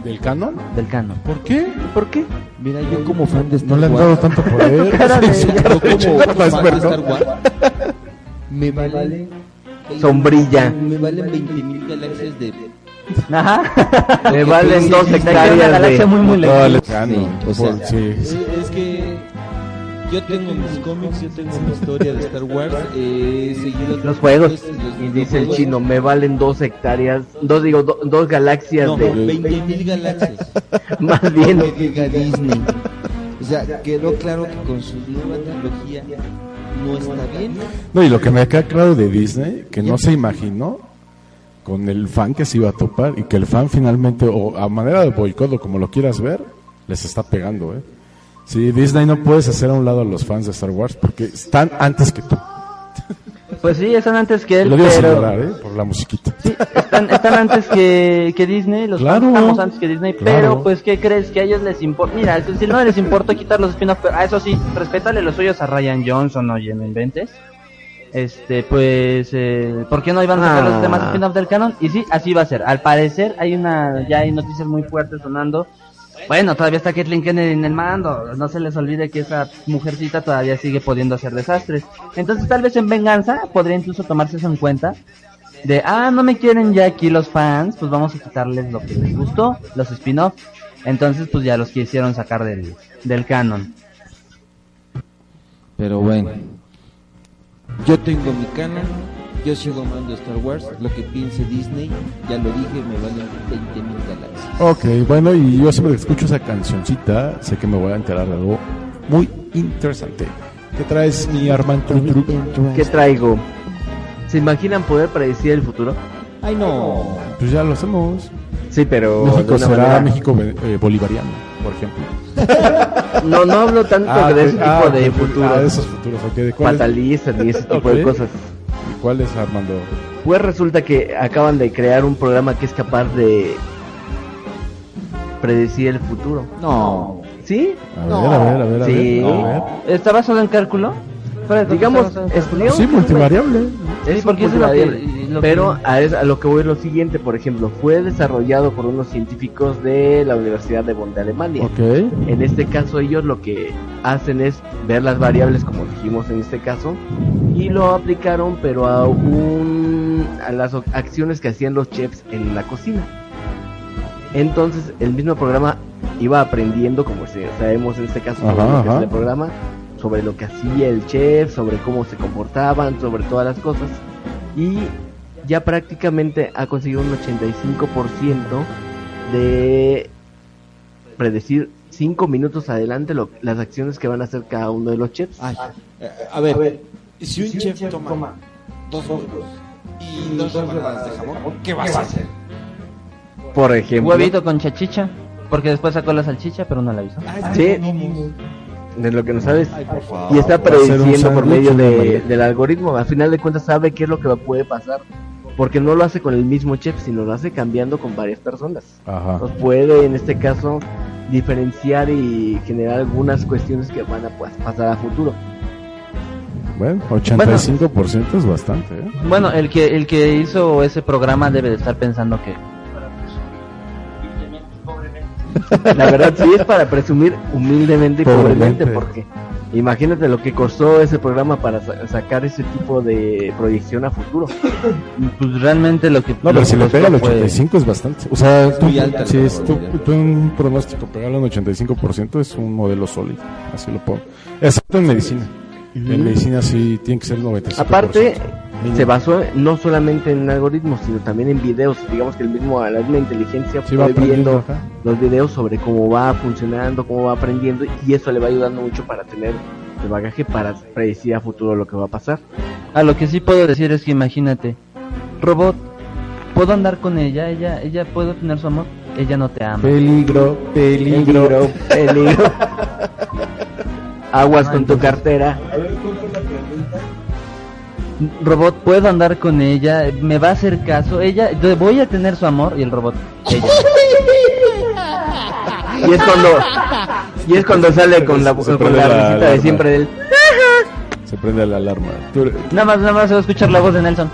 ¿Del canon? del canon. ¿Por qué? ¿Por qué? Mira, yo como fan de Star No le han Wars, dado tanto poder. Wars, me vale Sombrilla. me valen 20 mil galaxias de Ajá. Me valen dos queda una hectáreas galaxia de... muy, muy lejos. Sí, o sea, sí. es que yo tengo mis cómics, yo tengo mi historia de Star Wars, eh, seguido Los juegos. los- Y dice el chino, me valen dos hectáreas, dos digo, do- dos galaxias No, de... 20 mil galaxias. Más No bien. me diga Disney. O sea, quedó claro que con su nueva trilogía no está bien. No, y lo que me queda claro de Disney, que no se imaginó con el fan que se iba a topar y que el fan finalmente, o a manera de boicot o como lo quieras ver, les está pegando, ¿eh? Sí, Disney no puedes hacer a un lado a los fans de Star Wars porque están antes que tú. Pues sí, están antes que él, Lo digo sin pero... llorar, ¿eh? Por la musiquita. Sí, están, están antes que, que Disney, los Claro. fans estamos antes que Disney, Claro. pero pues ¿qué crees? Que a ellos les importa, mira, es- si no les importó quitar los spin-off, pero a eso sí, respétale los suyos a Ryan Johnson, oye, ¿me inventes? Este, pues, eh, ¿por qué no iban a sacar Ah. los demás spin-off del canon? Y sí, así va a ser. Al parecer hay una, ya hay noticias muy fuertes sonando. Bueno, todavía está Kathleen Kennedy en el mando. No se les olvide que esa mujercita todavía sigue pudiendo hacer desastres. Entonces, tal vez en venganza podría incluso tomarse eso en cuenta de, ah, no me quieren ya aquí los fans, pues vamos a quitarles lo que les gustó, los spin-off. Entonces, pues ya los quisieron sacar del, del canon. Pero bueno, yo tengo mi canon, yo sigo amando Star Wars, lo que piense Disney, ya lo dije, me valen 20 mil galaxias. Ok, bueno, y yo siempre que escucho esa cancioncita, sé que me voy a enterar de algo muy interesante. ¿Qué traes, mi Armand? ¿Qué traigo? ¿Se imaginan poder predecir el futuro? Ay no, Pues ya lo hacemos. Sí, pero de México será manera- México eh, bolivariano, por ejemplo. No, no hablo tanto Ah, de ese tipo ah, de ok, futuros ah, de esos futuros, ok. ¿De cuáles? fatalistas y ese tipo de Ok. cosas. ¿Y ¿Cuál es, Armando? Pues resulta que acaban de crear un programa que es capaz de predecir el futuro. no, ¿Sí? A ver, a ver, a ver, a Sí. ver. A ver. ¿Está basado en cálculo? Digamos, es- digamos Sí, multivariable. Sí, es porque es lo que- multivariable. que- Pero a, es- a lo que voy es lo siguiente, por ejemplo, fue desarrollado por unos científicos de la Universidad de Bonn de Alemania. Ok. En este caso ellos lo que hacen es ver las variables como dijimos en este caso y lo aplicaron pero a un a las acciones que hacían los chefs en la cocina. Entonces el mismo programa iba aprendiendo como sabemos en este caso Ajá, es ajá. el programa, sobre lo que hacía el chef, sobre cómo se comportaban, sobre todas las cosas y ya prácticamente ha conseguido un 85% de predecir cinco minutos adelante lo- las acciones que van a hacer cada uno de los chefs. Ay, a ver, si un chef toma dos huevos y dos rebanadas de jamón, ¿qué vas a hacer? Por ejemplo, Huevito con chachicha. Porque después sacó la salchicha, pero no la avisó. Sí, de lo que no sabes. Y está prediciendo por medio de, del algoritmo. Al final de cuentas sabe qué es lo que puede pasar. Porque no lo hace con el mismo chef, sino lo hace cambiando con varias personas. Ajá. Nos puede en este caso diferenciar y generar algunas cuestiones que van a pues, pasar a futuro. Bueno, 85% es bastante, ¿eh? Bueno, el que el que hizo ese programa debe de estar pensando que La verdad sí es para presumir humildemente y Pobremente. pobremente porque imagínate lo que costó ese programa para sa- sacar ese tipo de proyección a futuro. pues realmente lo que No, pero si le pega al costó fue- 85 es bastante. O sea, tú, muy alta si es tú, tú en un pronóstico pegarle un 85% es un modelo sólido. Así lo pongo. Excepto en medicina. En medicina sí tiene que ser 95%. Aparte, Mínimo. se basó no solamente en algoritmos, sino también en videos. Digamos que el mismo, la misma inteligencia Sí va fue viendo ajá. los videos sobre cómo va funcionando, cómo va aprendiendo, y eso le va ayudando mucho para tener el bagaje para predecir a futuro lo que va a pasar. Ah, lo que sí puedo decir es que imagínate, robot, puedo andar con ella, ella, ella puedo tener su amor, ella no te ama. Peligro, Peligro, peligro. Aguas con tu cartera. Robot, puedo andar con ella, me va a hacer caso, ella, voy a tener su amor y el robot, ella. Y es cuando y es cuando sale con la, con la la risita de siempre del Se prende la alarma. Tú Nada más, nada más se va a escuchar la voz de Nelson.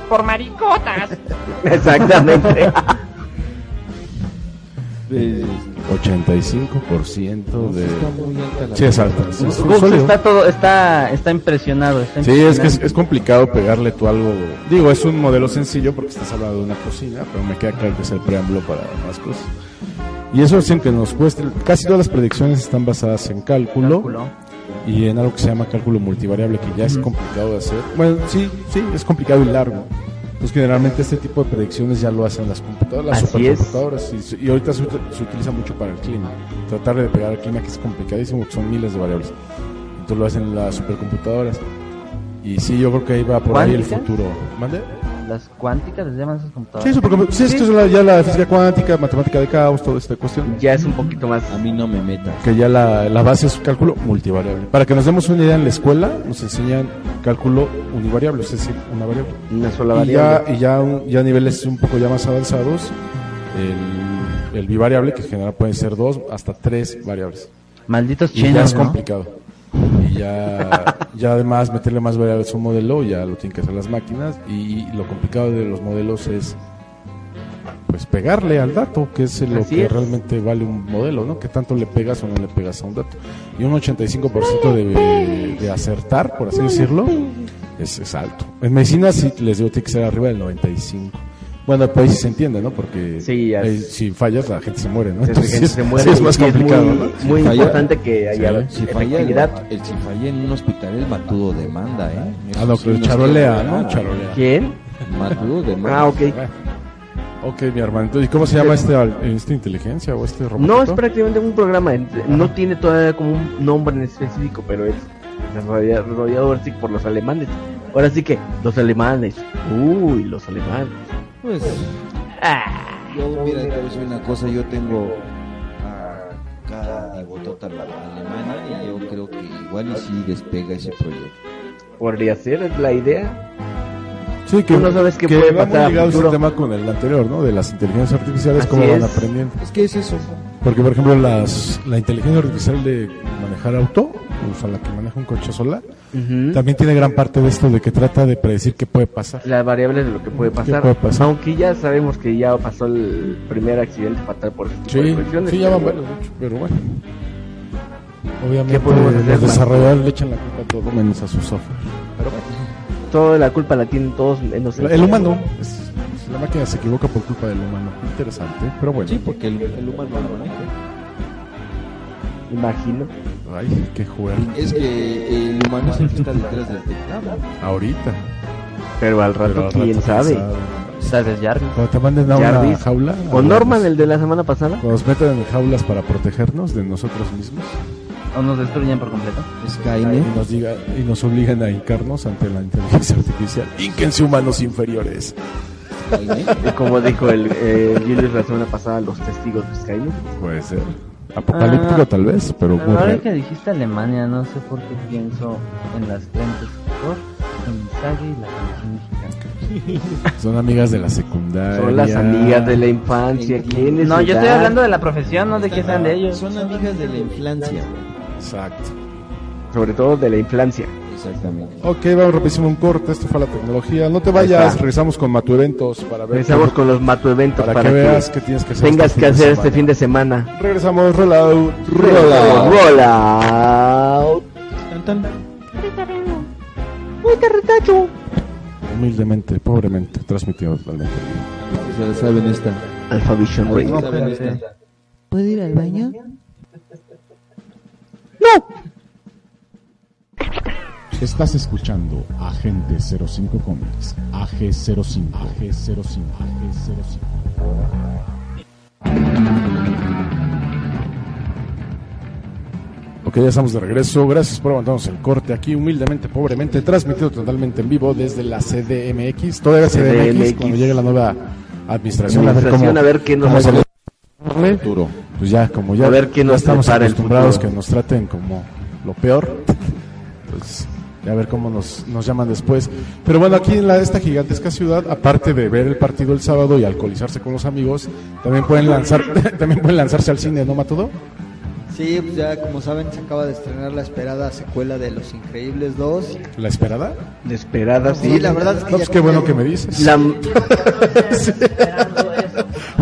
exactamente. Pues, 85% de... está muy alta la Sí, es es Gus sólido. está todo, está, está impresionado, está Sí, es que es, es complicado pegarle tú algo. Digo, es un modelo sencillo porque estás hablando de una cocina, pero me queda claro que es el preámbulo para más cosas. Y eso hacen que nos cueste. Casi todas las predicciones están basadas en cálculo, Cálculo. y en algo que se llama cálculo multivariable, que ya es complicado de hacer. Bueno, sí, sí, es complicado y largo. Pues generalmente este tipo de predicciones ya lo hacen las computadoras, las Así supercomputadoras, y, y ahorita se, ut- se utiliza mucho para el clima. Tratar de pegar al clima, que es complicadísimo, que son miles de variables. Entonces lo hacen las supercomputadoras. Y sí, yo creo que ahí va por ahí el futuro. ¿Mande? Las cuánticas les llaman esas computadoras. Sí, supercompu- sí, es que es la- ya la física cuántica, matemática de caos, toda esta cuestión. Ya es un poquito más a mí no me metas. Que ya la, la base es cálculo multivariable. Para que nos demos una idea, en la escuela nos enseñan cálculo univariable, es decir, una variable. una sola Y ya, variable. y ya, un- ya a niveles un poco ya más avanzados, el, el bivariable, que en general pueden ser dos hasta tres variables. Malditos Y ya chinos, es ¿no? Y ya, ya además meterle más variables a un modelo, ya lo tienen que hacer las máquinas. Y lo complicado de los modelos es pues pegarle al dato, que es lo Así que es. realmente vale un modelo, ¿no? Que tanto le pegas o no le pegas a un dato. Y un 85% de, de acertar, por así decirlo, es, es alto. En medicina sí les digo tiene que ser arriba del 95. Bueno, pues sí se entiende, ¿no? Porque Sí, ya ahí, es- si fallas la gente se muere, ¿no? Entonces, se muere sí es más complicado, muy, ¿no? muy falla- importante que haya Si falla, el, efectividad. el- si falla en un hospital, el matudo demanda, ¿eh? Ah, no, Eso pero sí charolea, ¿no? Charolea. ¿Quién? Matudo demanda. Ah, ok. Ok, mi hermano. ¿Y cómo se llama este, esta inteligencia o este robot? No es prácticamente un programa, no tiene todavía como un nombre en específico, pero es desarrollado desarrollado ahora sí por los alemanes. Ahora sí que los alemanes. Uy, los alemanes. Pues, yo, mira, te voy a decir una cosa, yo tengo a cada botota la Alemania y yo creo que igual y sí despega ese proyecto. Podría ser, es la idea. Sí, que, no sabes qué que puede va pasar a muy ligado ese tema con el anterior, ¿no? De las inteligencias artificiales, Así cómo van es. aprendiendo. Es que es eso. Porque, por ejemplo, las, la inteligencia artificial de manejar auto, o sea, la que maneja un coche sola, Ujú. también tiene gran parte de esto de que trata de predecir qué puede pasar. Las variables de lo que puede pasar. puede pasar? Aunque ya sabemos que ya pasó el primer accidente fatal por este tipo de Sí, cuestiones. sí, ya van pero- varios, pero bueno. Obviamente, ¿Qué podemos hacer, los desarrolladores le echan la culpa a todo menos a su software. Pero bueno. Toda la culpa la tienen todos menos El humano, es- la máquina se equivoca por culpa del humano. Interesante, pero bueno. Sí, porque el, el humano lo maneja. Imagino. Ay, qué jugar. Es que el humano es el que está detrás del teclado. Ahorita. Pero al rato, Pero al quién rato, sabe. Tal vez Jarvis. Cuando te manden a una Jarvis. jaula. O. Norman, el de la semana pasada. Cuando nos meten en jaulas para protegernos de nosotros mismos O nos destruyen por completo. Skynet. y nos, diga, y nos obligan a hincarnos ante la inteligencia artificial. Hínquense humanos inferiores. Skynet. Como dijo el eh, Julius la semana pasada, los testigos de Skynet. Puede ser. Apocalíptico Ah, tal vez, pero Ahora real. que dijiste Alemania, no sé por qué pienso en las frentes en Misagi y la canción mexicana. Son amigas de la secundaria. Son las amigas de la infancia. ¿Quién es No, yo estoy hablando de la profesión, no de que sean de ellos. Son amigas de la infancia. Exacto. Sobre todo de la infancia. Exactamente. Ok, vamos rapidísimo un corte. Esto fue la tecnología. No te vayas, regresamos con Matu Eventos para ver. Qué- con los Matu eventos para, para, que veas que tienes que hacer. tengas este que hacer este fin de semana. Regresamos, rollout. Rollout. Rollout. Tan, tan. Humildemente, pobremente, transmitido totalmente. Se la saben esta. Alpha Vision Se Radio. ¿Puedo ir al baño? Estás escuchando Agente 05 Comics, AG05, AG05, AG05. Ok, ya estamos de regreso. Gracias por aguantarnos el corte aquí, humildemente, pobremente, transmitido totalmente en vivo desde la CDMX. Todavía CDMX, CDMX. cuando llegue la nueva administración, a ver Administración, cómo, a ver qué nos va le- Futuro. Pues ya, como ya, A ver qué ya nos estamos depara el acostumbrados que nos traten como lo peor, pues ya a ver cómo nos, nos llaman después. Pero bueno, aquí en la, esta gigantesca ciudad, aparte de ver el partido el sábado y alcoholizarse con los amigos, también pueden lanzar, también pueden lanzarse al cine, ¿no, Matudo? Sí, pues ya como saben se acaba de estrenar la esperada secuela de Los Increíbles 2. ¿La esperada? Desesperada, sí. Sí, la verdad es que No, pues qué bueno que me dices. La-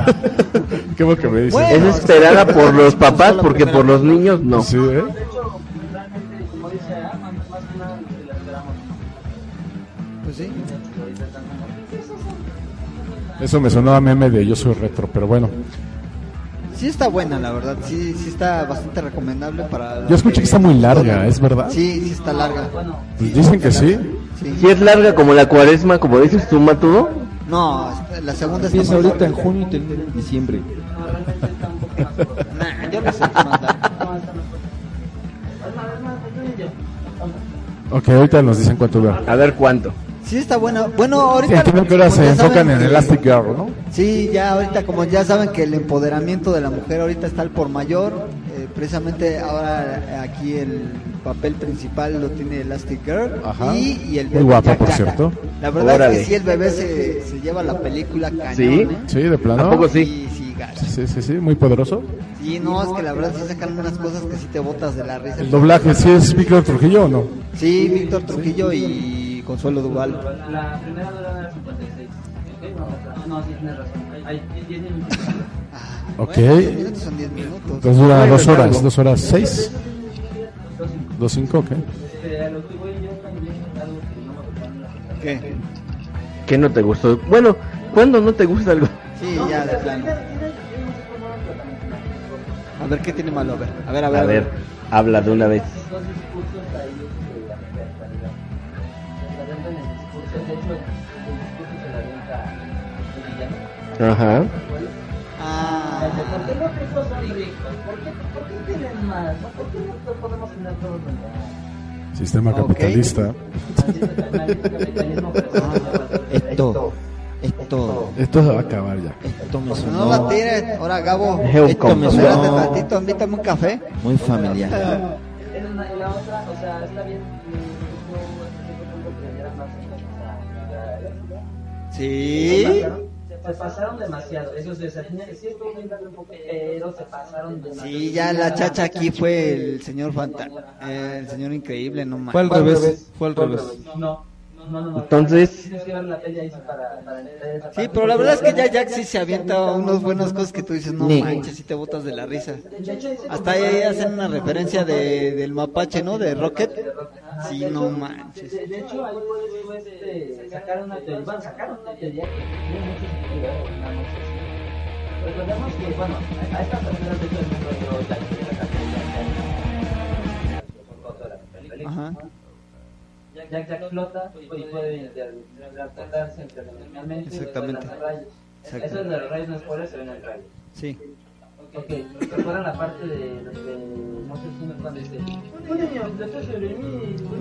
Qué bueno que me dices. Bueno, es esperada por los papás la porque por los niños no. Sí, ¿eh? Eso me sonó a meme de yo soy retro, pero bueno. Sí está buena, la verdad. Sí, sí está bastante recomendable para... Yo escuché que está muy larga, ¿es verdad? Sí, sí está larga. Pues dicen que sí. Sí. Si es larga como la cuaresma, como dices tú, Matudo. No, la segunda está Empieza ahorita en junio y termina en diciembre. Nah, yo no sé qué. Ok, ahorita nos dicen cuánto dura. A ver cuánto. Sí está buena. Bueno, ahorita... Entiendo que ahora como se ya enfocan saben en que- Elastic Girl, ¿no? Sí, ya ahorita como ya saben que el empoderamiento de la mujer ahorita está al por mayor, eh, precisamente ahora aquí el papel principal lo tiene Elastic Girl Ajá. y, y el Muy bebé guapa, Jack por cierto. La verdad es que sí el bebé se, se lleva la película cañón. ¿Sí? ¿eh? Sí, de plano. ¿A poco sí? Sí. Sí, sí, sí, muy poderoso. Sí, no, es que la verdad sí sacan unas cosas que sí te botas de la risa. El doblaje, ¿sí es Víctor Trujillo o no? Sí, Víctor Trujillo y Consuelo Duval. La primera dura 56. No, sí tienes razón. Hay 10 minutos. Ok. Bueno, 10 minutos son 10 minutos. Entonces dura horas, dos horas seis. Dos cinco, ok. Este, a lo que voy yo también, algo que no me ¿Qué? ¿Qué no te gustó? Bueno, ¿cuándo no te gusta algo? Sí, ya de plano. A ver, ¿qué tiene malo? A ver, a ver, a ver. A ver, habla de una vez. Ajá. Ah, ¿Por qué los ricos son ricos? ¿Por qué, por qué tienen más? ¿Por qué no podemos tener todos los demás? Sistema capitalista. Esto, esto, Esto se va a acabar ya. esto me no la tires. Ahora, Gabo. Esto me Espérate sonó tantito, invítame un café. muy familiar. Es una y la otra, o sea, está bien. sea, Sí. Se pasaron demasiado. Eso se tenía que sí darle un poco, pero se pasaron demasiado. Sí, ya la chacha aquí fue el señor Fanta. el señor increíble, no Fue al revés, fue al revés. No. Entonces- la Sí, pero la verdad es que ya Jack sí se avienta unas buenas cosas que tú dices, no Sí. manches, si te botas de la risa. De Hasta ahí hacen una referencia de, del mapache, ¿no? De Rocket. Sí, de no manches. De, de hecho, ahí puedes este, sacar una teoría. Bueno, sacaron una teoría que tiene mucho sentido. Recordemos que, bueno, a estas alturas de hecho el mundo dio la película. Ajá. Jack, Jack, flota y puede transportarse interdimensionalmente. y Exactamente. rayos. Eso es de los rayos no spoilers, se ven en el trailer. Sí. Ok, recuerdan la parte de, de no sé si me cuando dice.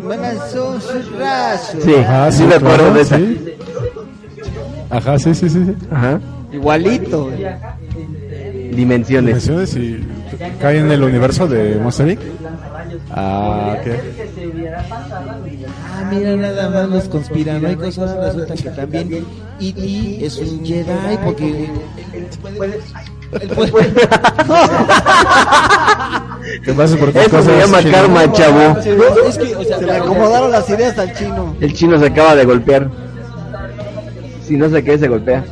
Buenas son sus brazos. Sí, Ajá, sí me acuerdo de esa. sí. Ajá, sí, sí, sí. Ajá. Igualito. Dimensiones. Dimensiones y cae en el universo de Monster Inc. Ah, se y- Ah, mira, nada más los conspiranoicos ahora resulta que también E.T. es un Jedi porque ¿Qué pasa por Eso se llama chino? karma, chavo. No, es que, o sea, Se le acomodaron las ideas al chino. El chino se acaba de golpear. Si no sé qué, se golpea.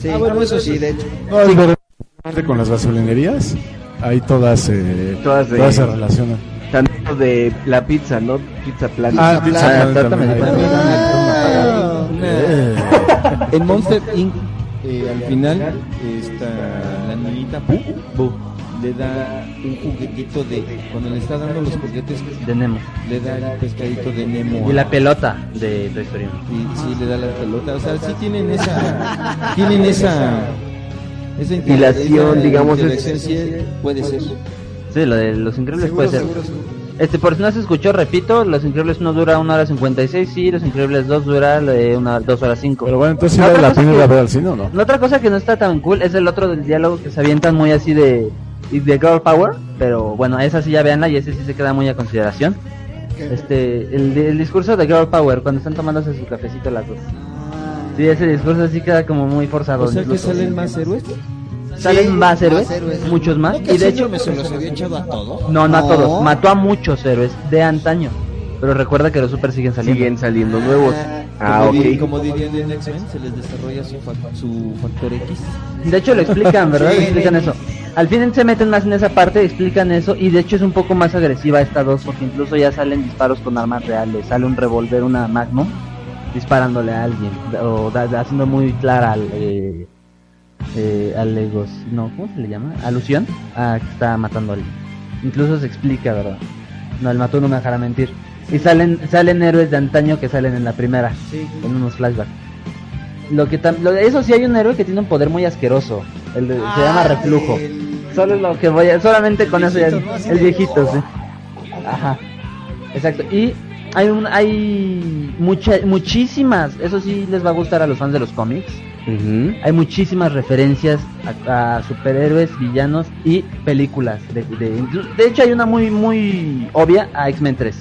Sí, ah, bueno, eso sí, de hecho. No. Con las gasolinerías, ahí todas, eh, Todas, todas, se relacionan. Tanto de la pizza, ¿no? Pizza Planet. Ah, Pizza Planet Eh. en Monster Inc. eh, al final está la niñita le da un juguetito de cuando le está dando los juguetes De Nemo. le da el pescadito de Nemo Y la pelota de Toy Story 1. y sí le da la pelota o sea sí tienen esa tienen esa esa esa digamos, es- puede ser Sí, lo de Los Increíbles Seguro, puede ser. seguro, seguro. Este, por si no se escuchó, repito, Los Increíbles 1 dura 1 hora 56 y Los Increíbles 2 dura eh, una, 2 horas 5. Pero bueno, entonces ¿sí La vale la pena ir a ver al cine o no? La otra cosa que no está tan cool es el otro del diálogo que se avientan muy así de, de Girl Power, pero bueno, esa sí ya veanla y ese sí se queda muy a consideración. Este, el, el discurso de Girl Power, cuando están tomándose su cafecito las dos. Sí, ese discurso sí queda como muy forzado. o sea que incluso. salen más héroes Salen Sí, más héroes, más héroes. muchos más. ¿No que Y de hecho, me se los había echado a todos no, no a todos, mató a muchos héroes de antaño. Pero recuerda que los super siguen saliendo. Siguen saliendo nuevos. Ah, como, di- ok. como dirían en X-Men se les desarrolla su, fac- su factor X De hecho lo explican, ¿verdad? Sí, explican eso. Al fin se meten más en esa parte, explican eso y de hecho es un poco más agresiva esta dos porque incluso ya salen disparos con armas reales, sale un revólver, una Magnum disparándole a alguien o da- haciendo muy clara al eh, eh, al egos, no, ¿cómo se le llama? Alusión a que está matando a alguien. Incluso se explica, ¿verdad? No, el mató no me dejará mentir. Y salen salen héroes de antaño que salen en la primera, en unos flashbacks. Lo que lo- eso sí hay un héroe que tiene un poder muy asqueroso. El de- se llama Ah, reflujo. el- Solo lo que voy a, solamente con eso ya ¿no? El viejito, sí. Ajá. Exacto. Y hay un hay mucha, muchísimas, eso sí les va a gustar a los fans de los cómics. Ujú. Hay muchísimas referencias a, a superhéroes, villanos y películas. De, de, de hecho hay una muy muy obvia a X-Men 3.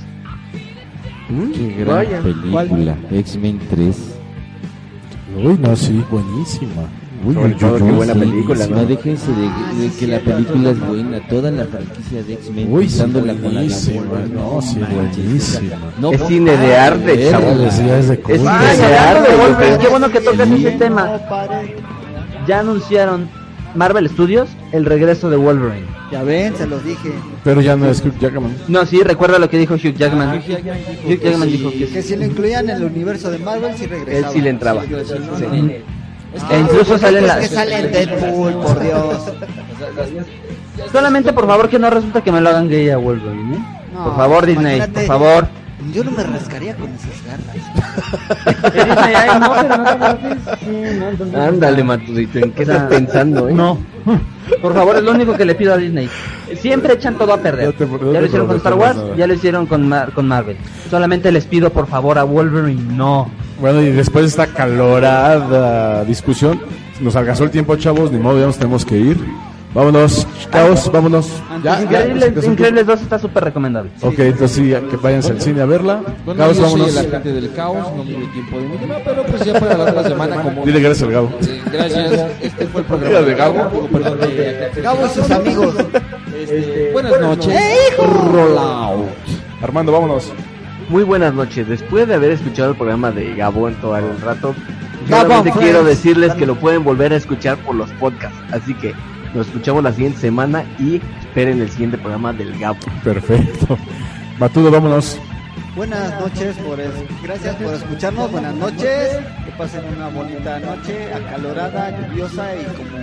qué gran Vaya. película X-Men 3 Uy, no, sí, buenísima. Uy, Sobre todo, qué buena película, ¿no? no déjense de, de que la película es buena toda la franquicia de X-Men Uy, sí, usándola con la buenísima, labor, no, sí, buenísima. no, Es cine de arte. Ya es- cine de arte, qué bueno que tocas Sí. ese tema. Ya anunciaron Marvel Studios el regreso de Wolverine. Ya ven, se los dije. Pero ya no es Hugh Jackman. No, sí, recuerda lo que dijo Hugh Jackman. Hugh Jackman dijo Hugh Jackman que dijo sí. que Que si lo incluían en el universo de Marvel, sí Él regresaba. sí le entraba. Sí, E incluso sale en Pues la... que sale en Deadpool, por Dios. Solamente por favor que no resulta que me lo hagan gay a Wolverine, ¿eh? No, por favor Disney, por favor. Yo no me rascaría con esas garras. Ándale, Matudito, ¿en qué estás pensando, eh? No. Por favor, es lo único que le pido a Disney. Siempre echan todo a perder. No te- no ya lo hicieron con Star Wars, ya lo hicieron con, Mar- con Marvel. Solamente les pido por favor a Wolverine, no. Bueno, y después de esta calorada discusión, nos alcanzó el tiempo, chavos, ni modo, ya nos tenemos que ir. Vámonos, caos, vámonos. Ya, Increíbles, ya, ya, Increíbles 2 está súper recomendable. Ok, entonces sí, que váyanse al cine a verla. Bueno, Caos, yo soy vámonos. el agente del caos, no me dio tiempo de mi tema, pero pues ya para la otra semana como... Dile gracias al Gabo. Eh, gracias, este fue el programa de Gabo. Perdón, de- Gabo y sus amigos. Este, buenas noches. Rollout. Armando, vámonos. Muy buenas noches. Después de haber escuchado el programa de Gabo en todo el rato, solamente quiero decirles que lo pueden volver a escuchar por los podcasts. Así que nos escuchamos la siguiente semana y esperen el siguiente programa del Gabo. Perfecto. Matudo, vámonos. Buenas noches, por es- gracias por escucharnos. Buenas noches. Que pasen una bonita noche, acalorada, lluviosa y como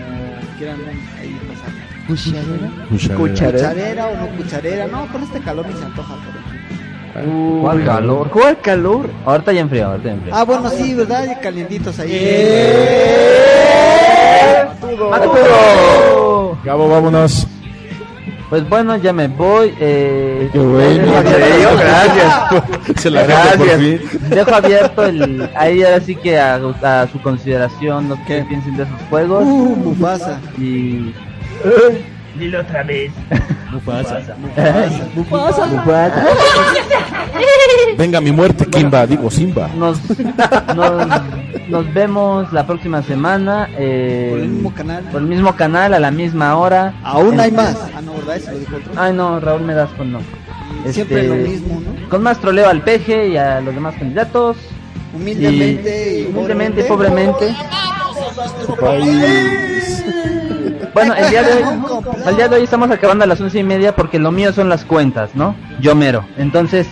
quieran ahí pasar. Cucharera. Cucharera o no cucharera. No, con este calor ni se antoja. Pero... ¿Cuál calor? ¿Cuál calor? Ahorita ya enfrió, ahorita ya enfrió. Ah, bueno, sí, ¿verdad? Y calientitos ahí. ¡Matudo! Gabo, vámonos. Pues bueno, ya me voy. Eh, Qué bueno. dejo abierto- Gracias. Se la fin. Dejo abierto el. Ahí ahora sí que a, a su consideración lo que piensen de esos juegos. Uh, Mufasa. Y. Dilo otra vez. Mufasa. Mufasa. Venga mi muerte, Kimba. Digo, Simba. Nos, nos, nos vemos la próxima semana. eh, Por el mismo canal. por el mismo canal, a la misma hora. Aún En- hay más. Ah, no, ¿verdad? Eso lo dijo otro. Ay, no, Raúl Medasco no. Siempre Este, lo mismo, ¿no? Con más troleo al peje y a los demás candidatos. Humildemente y, humildemente y pobremente. pobremente. País. Bueno, el día de hoy, el día de hoy estamos acabando a las once y media porque lo mío son las cuentas, ¿no? Yo mero. Entonces,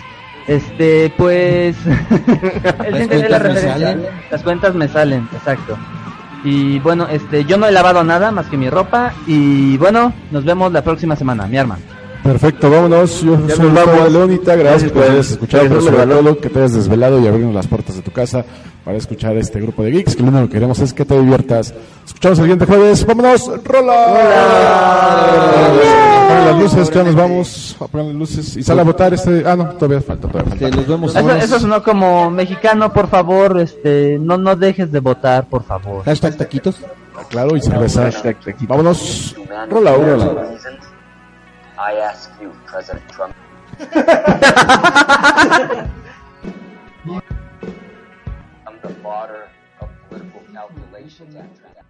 este, pues, la referencia. Las cuentas me salen, exacto. Y bueno, este, yo no he lavado nada más que mi ropa y bueno, nos vemos la próxima semana, mi arma. Perfecto, vámonos. Yo Ya soy vamos. Leonita. Gracias Gracias por por habernos escuchado, regresarme sobre todo que te hayas desvelado y abrirnos las puertas de tu casa para escuchar este grupo de geeks. Que lo único que queremos es que te diviertas. Escuchamos el siguiente jueves. ¡Vámonos! ¡Rola! Apagan las luces, que ya nos vamos. Apagan las luces. Y sale a votar este. Ah, no, todavía falta. Todavía falta. Este, los vemos Eso, sonó como mexicano, por favor, este, no, no dejes de votar, por favor. Hashtag taquitos. Claro, y cerveza. Vámonos. Rola, rola. I ask you, President Trump. The fodder of political calculations after that.